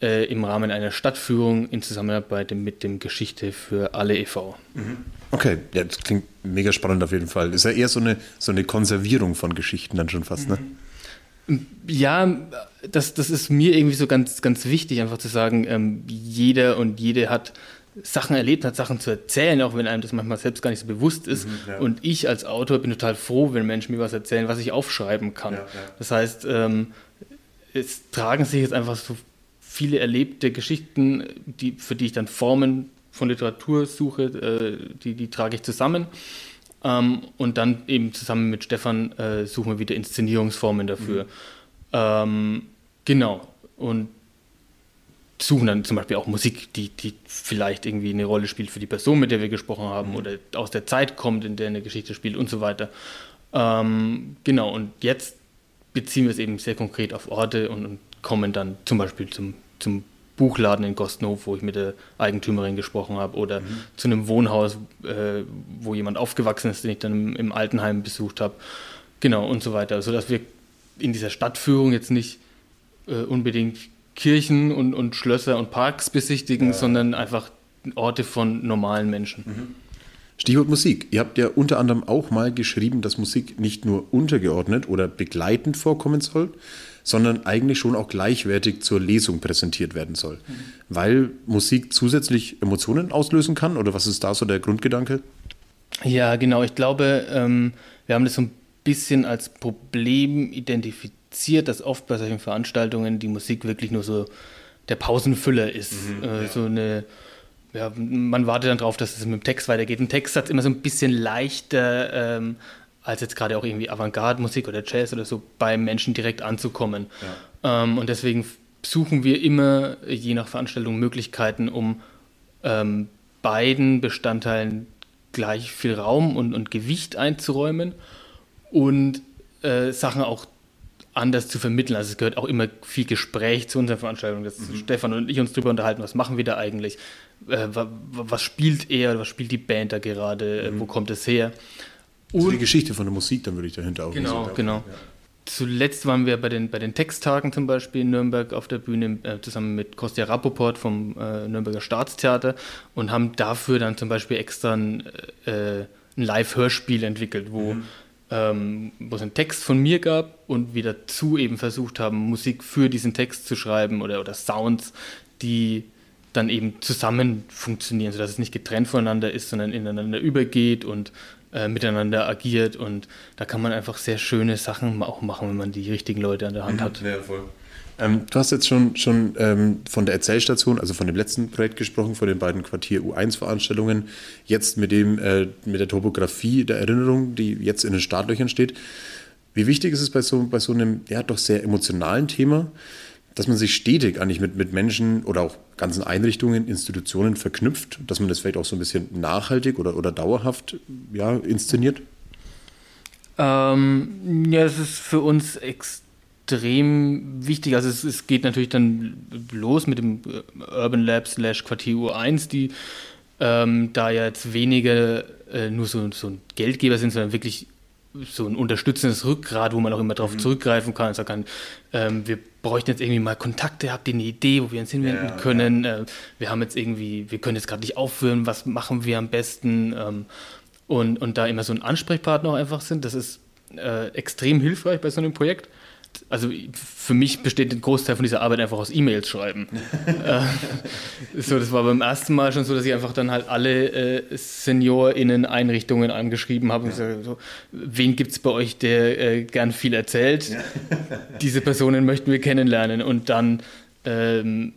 äh, im Rahmen einer Stadtführung in Zusammenarbeit mit dem Geschichte für alle e.V. Mhm. Okay, ja, das klingt mega spannend auf jeden Fall. Ist ja eher so eine, so eine Konservierung von Geschichten dann schon fast, ne? Mhm. Ja, das, das ist mir irgendwie so ganz, ganz wichtig, einfach zu sagen, ähm, jeder und jede hat Sachen erlebt hat, Sachen zu erzählen, auch wenn einem das manchmal selbst gar nicht so bewusst ist. Mhm, ja. Und ich als Autor bin total froh, wenn Menschen mir was erzählen, was ich aufschreiben kann. Ja, ja. Das heißt, ähm, es tragen sich jetzt einfach so viele erlebte Geschichten, die, für die ich dann Formen von Literatur suche, äh, die, die trage ich zusammen. Ähm, und dann eben zusammen mit Stefan äh, suchen wir wieder Inszenierungsformen dafür. Mhm. Ähm, genau. Und suchen dann zum Beispiel auch Musik, die, die vielleicht irgendwie eine Rolle spielt für die Person, mit der wir gesprochen haben, mhm. oder aus der Zeit kommt, in der eine Geschichte spielt und so weiter. Ähm, genau, und jetzt beziehen wir es eben sehr konkret auf Orte und, und kommen dann zum Beispiel zum, zum Buchladen in Gostnow, wo ich mit der Eigentümerin gesprochen habe, oder mhm. zu einem Wohnhaus, äh, wo jemand aufgewachsen ist, den ich dann im, im Altenheim besucht habe. Genau, und so weiter. Sodass wir in dieser Stadtführung jetzt nicht äh, unbedingt Kirchen und, und Schlösser und Parks besichtigen, ja. sondern einfach Orte von normalen Menschen. Mhm. Stichwort Musik. Ihr habt ja unter anderem auch mal geschrieben, dass Musik nicht nur untergeordnet oder begleitend vorkommen soll, sondern eigentlich schon auch gleichwertig zur Lesung präsentiert werden soll. Mhm. Weil Musik zusätzlich Emotionen auslösen kann? Oder was ist da so der Grundgedanke? Ja, genau. Ich glaube, ähm, wir haben das so ein bisschen als Problem identifiziert kompliziert, dass oft bei solchen Veranstaltungen die Musik wirklich nur so der Pausenfüller ist. Mhm, äh, ja. So eine, ja, man wartet dann darauf, dass es mit dem Text weitergeht. Ein Textsatz immer so ein bisschen leichter, ähm, als jetzt gerade auch irgendwie Avantgarde-Musik oder Jazz oder so beim Menschen direkt anzukommen. Ja. Ähm, und deswegen suchen wir immer, je nach Veranstaltung, Möglichkeiten, um ähm, beiden Bestandteilen gleich viel Raum und, und Gewicht einzuräumen und äh, Sachen auch anders zu vermitteln. Also es gehört auch immer viel Gespräch zu unseren Veranstaltungen, dass Mhm. Stefan und ich uns darüber unterhalten, was machen wir da eigentlich, äh, wa- wa- was spielt er, was spielt die Band da gerade, äh, wo kommt es her. Also die Geschichte von der Musik, dann würde ich dahinter auch Genau, so- genau. Zuletzt waren wir bei den, bei den Texttagen zum Beispiel in Nürnberg auf der Bühne äh, zusammen mit Kostja Rappoport vom äh, Nürnberger Staatstheater und haben dafür dann zum Beispiel extra ein, äh, ein Live-Hörspiel entwickelt, wo, ähm, wo es einen Text von mir gab und wir dazu eben versucht haben, Musik für diesen Text zu schreiben oder, oder Sounds, die dann eben zusammen funktionieren, sodass es nicht getrennt voneinander ist, sondern ineinander übergeht und äh, miteinander agiert. Und da kann man einfach sehr schöne Sachen auch machen, wenn man die richtigen Leute an der Hand hat. Ja, voll. Ähm, du hast jetzt schon, schon ähm, von der Erzählstation, also von dem letzten Projekt gesprochen, von den beiden Quartier U1-Veranstaltungen. Jetzt mit, dem, äh, mit der Topografie der Erinnerung, die jetzt in den Startlöchern steht. Wie wichtig ist es bei so, bei so einem ja, doch sehr emotionalen Thema, dass man sich stetig eigentlich mit, mit Menschen oder auch ganzen Einrichtungen, Institutionen verknüpft, dass man das vielleicht auch so ein bisschen nachhaltig oder, oder dauerhaft ja, inszeniert? Ähm, ja, es ist für uns extrem wichtig. Also es, es geht natürlich dann los mit dem äh, Urban Lab slash Quartier U1, die ähm, da ja jetzt weniger äh, nur so, so ein Geldgeber sind, sondern wirklich so ein unterstützendes Rückgrat, wo man auch immer darauf zurückgreifen kann und sagen kann, ähm, wir bräuchten jetzt irgendwie mal Kontakte, habt ihr eine Idee, wo wir uns hinwenden können? Äh, wir haben jetzt irgendwie, wir können jetzt gerade nicht aufhören, was machen wir am besten? Ähm, und, und da immer so ein Ansprechpartner auch einfach sind, das ist äh, extrem hilfreich bei so einem Projekt. Also für mich besteht ein Großteil von dieser Arbeit einfach aus E-Mails schreiben. äh, so, das war beim ersten Mal schon so, dass ich einfach dann halt alle äh, SeniorInnen-Einrichtungen angeschrieben habe und gesagt so, wen gibt es bei euch, der äh, gern viel erzählt? Diese Personen möchten wir kennenlernen. Und dann ähm,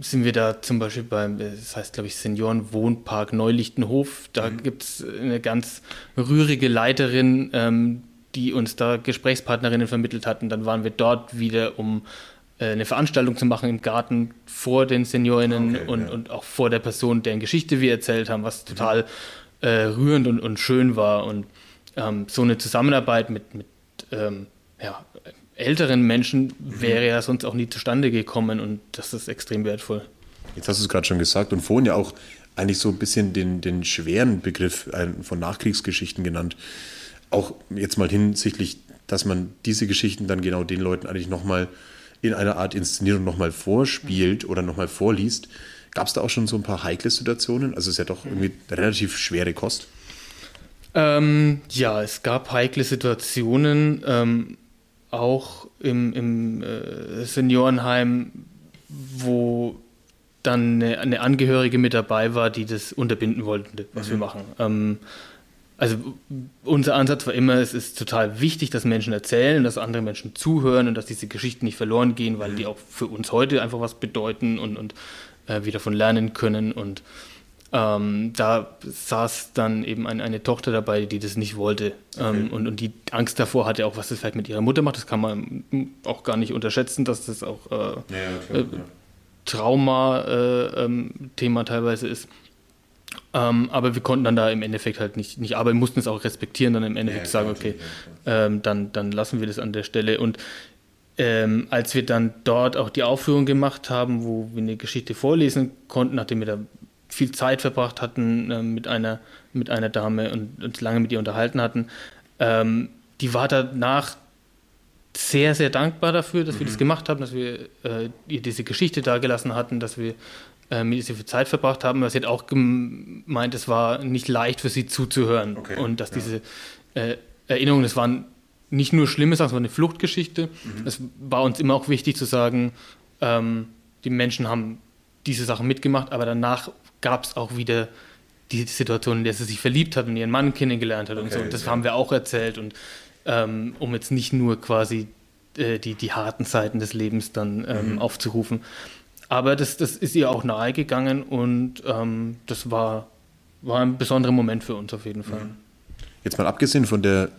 sind wir da zum Beispiel beim, das heißt glaube ich Seniorenwohnpark Neulichtenhof. Da gibt es eine ganz rührige Leiterin, ähm, die uns da Gesprächspartnerinnen vermittelt hatten. Dann waren wir dort wieder, um äh, eine Veranstaltung zu machen im Garten vor den Seniorinnen Okay, und, ja. und auch vor der Person, deren Geschichte wir erzählt haben, was total äh, rührend und, und schön war. Und ähm, so eine Zusammenarbeit mit, mit ähm, ja, älteren Menschen wäre ja sonst auch nie zustande gekommen und das ist extrem wertvoll. Jetzt hast du es gerade schon gesagt und vorhin ja auch eigentlich so ein bisschen den, den schweren Begriff äh, von Nachkriegsgeschichten genannt. Auch jetzt mal hinsichtlich, dass man diese Geschichten dann genau den Leuten eigentlich nochmal in einer Art Inszenierung nochmal vorspielt oder nochmal vorliest. Gab es da auch schon so ein paar heikle Situationen? Also es ist ja doch irgendwie relativ schwere Kost. Ähm, ja, es gab heikle Situationen, ähm, auch im, im äh, Seniorenheim, wo dann eine, eine Angehörige mit dabei war, die das unterbinden wollte, was wir machen. Ähm, also unser Ansatz war immer, es ist total wichtig, dass Menschen erzählen, dass andere Menschen zuhören und dass diese Geschichten nicht verloren gehen, weil die auch für uns heute einfach was bedeuten und, und äh, wir davon lernen können. Und ähm, da saß dann eben ein, eine Tochter dabei, die das nicht wollte ähm, und, und die Angst davor hatte, auch was das vielleicht mit ihrer Mutter macht. Das kann man auch gar nicht unterschätzen, dass das auch äh, äh, Trauma-Thema teilweise ist. Ähm, aber wir konnten dann da im Endeffekt halt nicht, nicht arbeiten, mussten es auch respektieren, dann im Endeffekt sagen, okay, ähm, dann, dann lassen wir das an der Stelle. Und ähm, als wir dann dort auch die Aufführung gemacht haben, wo wir eine Geschichte vorlesen konnten, nachdem wir da viel Zeit verbracht hatten äh, mit, einer, mit einer Dame und uns lange mit ihr unterhalten hatten, ähm, die war danach sehr, sehr dankbar dafür, dass wir das gemacht haben, dass wir äh, ihr diese Geschichte dagelassen hatten, dass wir äh, mit ihr so viel Zeit verbracht haben. Aber sie hat auch gemeint, es war nicht leicht für sie zuzuhören. Okay, und dass ja. diese äh, Erinnerungen, das waren nicht nur schlimme Sachen, es war eine Fluchtgeschichte. Es war uns immer auch wichtig zu sagen, ähm, die Menschen haben diese Sachen mitgemacht, aber danach gab es auch wieder die Situation, in der sie sich verliebt hat und ihren Mann kennengelernt hat und so. Okay, Und das ja. haben wir auch erzählt und ähm, um jetzt nicht nur quasi äh, die, die harten Seiten des Lebens dann ähm, Mhm. aufzurufen. Aber das, das ist ihr auch nahegegangen und ähm, das war, war ein besonderer Moment für uns auf jeden Fall. Jetzt mal abgesehen von der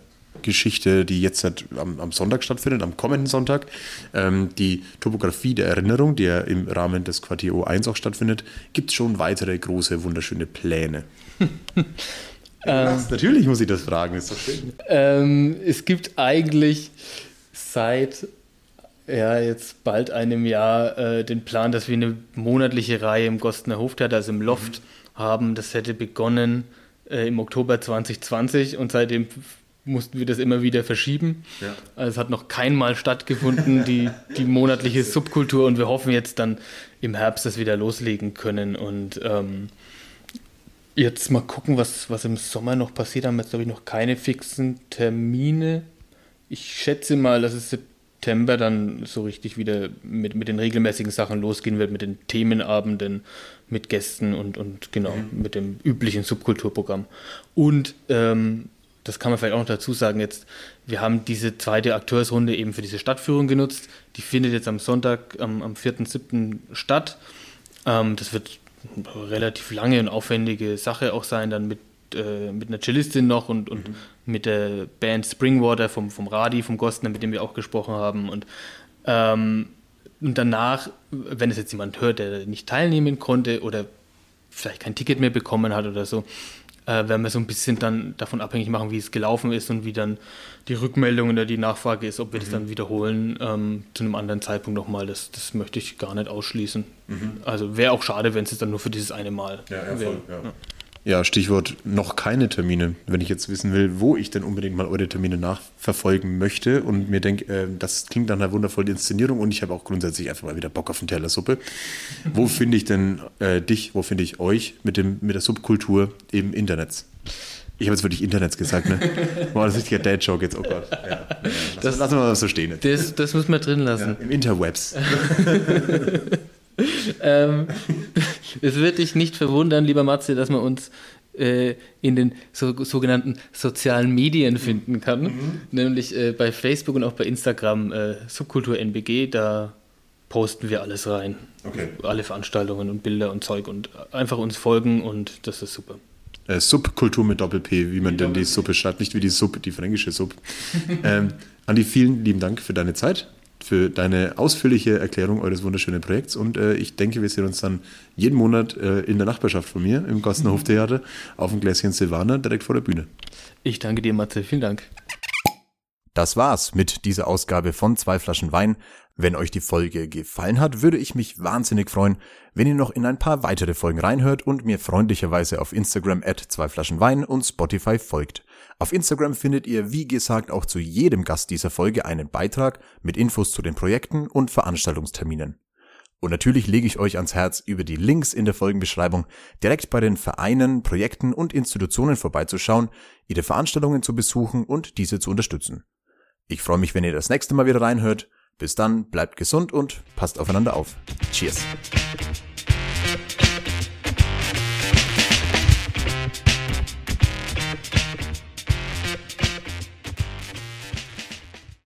Geschichte, die jetzt halt am, am Sonntag stattfindet, am kommenden Sonntag, ähm, die Topografie der Erinnerung, die ja im Rahmen des Quartier O1 auch stattfindet, gibt es schon weitere große, wunderschöne Pläne. Natürlich muss ich das fragen, ist doch schön. Ähm, es gibt eigentlich seit ja, jetzt bald einem Jahr äh, den Plan, dass wir eine monatliche Reihe im Gostener Hoftheater, also im Loft, mhm. haben. Das hätte begonnen äh, im Oktober 2020 und seitdem mussten wir das immer wieder verschieben. Ja. Also es hat noch keinmal stattgefunden, die, die monatliche Subkultur und wir hoffen jetzt dann im Herbst das wieder loslegen können und ähm, jetzt mal gucken, was, was im Sommer noch passiert. Haben wir jetzt, glaube ich, noch keine fixen Termine. Ich schätze mal, dass es September dann so richtig wieder mit, mit den regelmäßigen Sachen losgehen wird, mit den Themenabenden, mit Gästen und, und genau, mhm. mit dem üblichen Subkulturprogramm. Und ähm, das kann man vielleicht auch noch dazu sagen, jetzt, wir haben diese zweite Akteursrunde eben für diese Stadtführung genutzt. Die findet jetzt am Sonntag, am, am 4.7. statt. Ähm, das wird eine relativ lange und aufwendige Sache auch sein, dann mit, äh, mit einer Cellistin noch und, und mhm. Mit der Band Springwater vom, vom Radi, vom Gostner, mit dem wir auch gesprochen haben. Und, ähm, und danach, wenn es jetzt jemand hört, der nicht teilnehmen konnte oder vielleicht kein Ticket mehr bekommen hat oder so, äh, werden wir so ein bisschen dann davon abhängig machen, wie es gelaufen ist und wie dann die Rückmeldung oder die Nachfrage ist, ob wir mhm. das dann wiederholen ähm, zu einem anderen Zeitpunkt nochmal. Das, das möchte ich gar nicht ausschließen. Mhm. Also wäre auch schade, wenn es dann nur für dieses eine Mal ja, ja, wäre. Ja. Ja, Stichwort noch keine Termine. Wenn ich jetzt wissen will, wo ich denn unbedingt mal eure Termine nachverfolgen möchte und mir denke, äh, das klingt nach einer wundervollen Inszenierung und ich habe auch grundsätzlich einfach mal wieder Bock auf einen Teller Suppe. Wo finde ich denn äh, dich, wo finde ich euch mit, dem, mit der Subkultur im Internet? Ich habe jetzt wirklich Internet gesagt, ne? Boah, das ist richtiger Dad-Joke jetzt, oh Gott. Ja, ja. Lass, das, lassen wir mal so stehen. Das, das muss man drin lassen. Ja, Im Interwebs. ähm, es wird dich nicht verwundern, lieber Matze, dass man uns äh, in den so, sogenannten sozialen Medien finden kann. Mhm. Nämlich äh, bei Facebook und auch bei Instagram äh, Subkultur NBG, da posten wir alles rein. Okay. Alle Veranstaltungen und Bilder und Zeug und einfach uns folgen und das ist super. Äh, Subkultur mit Doppel-P, wie man denn die Suppe schreibt, nicht wie die Suppe, die fränkische Suppe. ähm, Andi, vielen lieben Dank für deine Zeit für deine ausführliche Erklärung eures wunderschönen Projekts. Und äh, ich denke, wir sehen uns dann jeden Monat äh, in der Nachbarschaft von mir im Gostner Hoftheater auf dem Gläschen Silvaner direkt vor der Bühne. Ich danke dir, Matze. Vielen Dank. Das war's mit dieser Ausgabe von zwei Flaschen Wein. Wenn euch die Folge gefallen hat, würde ich mich wahnsinnig freuen, wenn ihr noch in ein paar weitere Folgen reinhört und mir freundlicherweise auf Instagram at zwei Flaschen Wein und Spotify folgt. Auf Instagram findet ihr, wie gesagt, auch zu jedem Gast dieser Folge einen Beitrag mit Infos zu den Projekten und Veranstaltungsterminen. Und natürlich lege ich euch ans Herz, über die Links in der Folgenbeschreibung direkt bei den Vereinen, Projekten und Institutionen vorbeizuschauen, ihre Veranstaltungen zu besuchen und diese zu unterstützen. Ich freue mich, wenn ihr das nächste Mal wieder reinhört. Bis dann, bleibt gesund und passt aufeinander auf. Cheers.